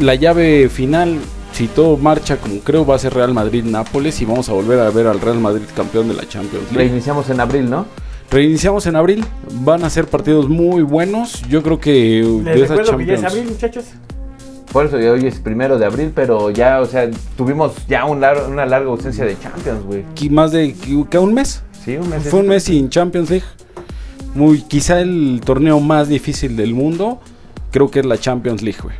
la llave final, si todo marcha como creo, va a ser Real Madrid-Nápoles y vamos a volver a ver al Real Madrid campeón de la Champions League. reiniciamos en abril, ¿no? Reiniciamos en abril, van a ser partidos muy buenos. Yo creo que Les de esa recuerdo que ya es Champions. abril, muchachos. Por eso hoy es primero de abril, pero ya, o sea, tuvimos ya un lar- una larga ausencia de Champions, güey. Más de que un mes. Sí, un mes. Fue un mes sin Champions League. Muy, quizá el torneo más difícil del mundo. Creo que es la Champions League, güey.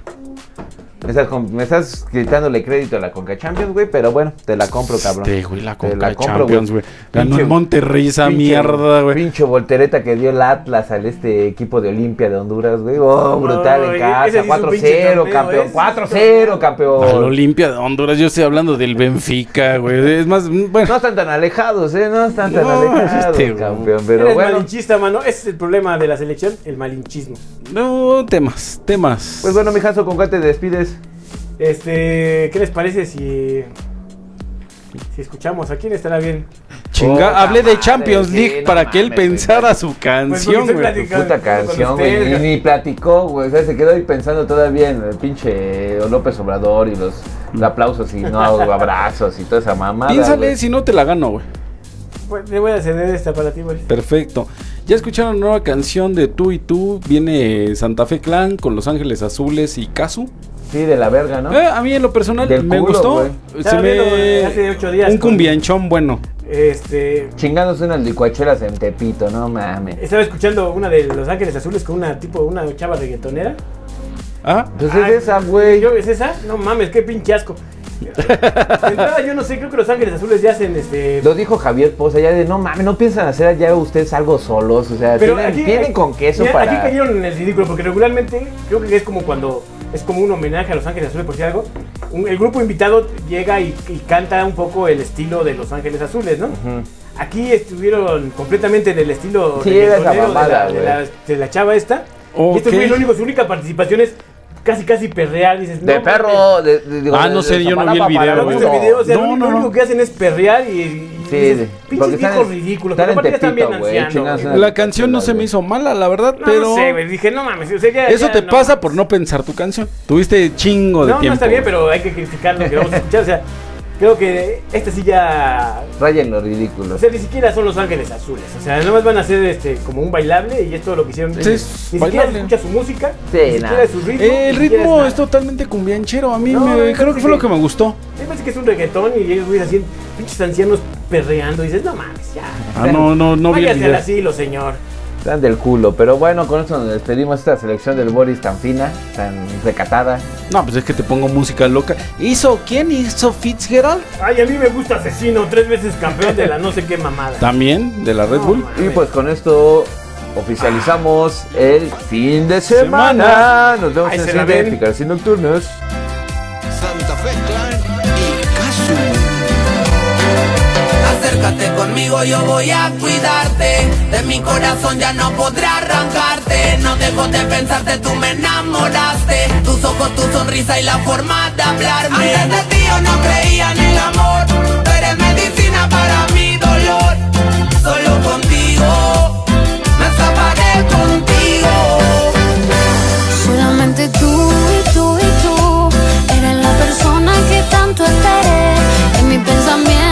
Me estás, me estás quitándole crédito a la Conca Champions, güey, pero bueno, te la compro, cabrón. Este, güey, la Te Conca la compro, Champions, güey. Ganó Pinche- el Monterrey esa pinche- mierda, güey. Pinche voltereta que dio el Atlas al este equipo de Olimpia de Honduras, güey. Oh, brutal en casa. ese sí es un pinche 4-0, torneo, campeón. ese 4-0, Al campeón. Olimpia de Honduras, yo estoy hablando del Benfica, güey. Es más, bueno. No están tan alejados, ¿eh? No están tan No, alejados, este, campeón. Pero Eres bueno. malinchista, mano. Ese es el problema de la selección, el malinchismo. No, temas, temas. Pues bueno, mi Hanso, ¿con cuál te despides? Este, ¿qué les parece si si escuchamos a quién estará bien? Chinga, hablé de madre, Champions sí, League no para que él güey. pensara su Pues canción, porque güey. Puta canción, güey. Ni, ni platicó, güey. O sea, se quedó ahí pensando todavía en el pinche López Obrador y los aplausos y no abrazos y toda esa mamada. Piénsale güey. si no te la gano, güey. Pues, le voy a ceder esta para ti, güey. Perfecto. Ya escucharon la nueva canción de Tú y Tú. Viene Santa Fe Clan con Los Ángeles Azules y Casu. Sí, de la verga, ¿no? Eh, a mí en lo personal Del me culo, gustó. güey. Se me... hace ocho días Un con- cumbianchón bueno. Este. Chingándose unas licuachuelas en Tepito, no mames. Estaba escuchando una de Los Ángeles Azules con una tipo, una chava reggaetonera. Ah, Pues Ay, es esa, güey. ¿Yo es esa? No mames, qué pinche asco. De entrada, yo no sé, creo que Los Ángeles Azules ya hacen este. Lo dijo Javier Poza, ya de no mames, no piensan hacer ya ustedes algo solos, o sea, tienen, tienen con queso mira, para... Aquí cayeron en el ridículo, porque regularmente creo que es como cuando. Es como un homenaje a Los Ángeles Azules, por si algo. Un- el grupo invitado llega y, y canta un poco el estilo de Los Ángeles Azules, ¿no? Ujú. Aquí estuvieron completamente en el estilo Sí, era esa reggaetonero de, mamada, la, de, la, de la chava esta. Ok. Y este fue el único, su única participación es casi casi perrear. Dices, De no, perro, de, de- Ah, de- no sé, de yo no vi el video, ¿No el video? O sea, No, lo, único- no, lo no. único que hacen es perrear y, y Sí, dices, pinches porque están viejos ridículos. están Pero en Tepito, güey, La canción no se me hizo mala, la verdad, No, pero... no sé, güey. Dije, no mames. O sea, ya, Eso ya te no pasa mames. por no pensar tu canción. Tuviste chingo de No, tiempo. no está bien, pero hay que criticar lo que vamos a escuchar. O sea, creo que este sí ya. Rayen lo ridículo. O sea, ni siquiera son los ángeles azules. O sea, nomás van a hacer este como un bailable y es todo lo que hicieron. Sí, ni es siquiera bailable. se escucha su música, Sí, ni nah. siquiera su ritmo. Eh, el ni ritmo nada. es totalmente cumbianchero. A mí No, me, creo que fue lo que- me gustó. Me parece que es un reggaetón y ellos güeyes así, pinches ancianos perreando. Y dices, no mames, ya. Ah, no, no, no el Váyase al asilo, señor. Están del culo, pero bueno, con eso nos despedimos esta selección del Boris tan fina, tan recatada. No, pues es que te pongo música loca. ¿Hizo quién? ¿Hizo Fitzgerald? Ay, a mí me gusta Asesino, tres veces campeón de la no sé qué mamada. También, de la Red No, Bull. Y pues con esto oficializamos el fin de semana. Semana. Nos vemos en el ven. Picardía Nocturnos. Santa Fe Clan y Casu. Acércate conmigo, yo voy a cuidarte. De mi corazón ya no podré arrancarte. No dejo de pensarte, tú me enamoraste. Tus ojos, tu sonrisa y la forma de hablarme. Antes de ti yo no creía en el amor. Tú eres medicina para mi dolor. Solo contigo, me escaparé contigo. Solamente tú y tú y tú eres la persona que tanto esperé. En mis pensamientos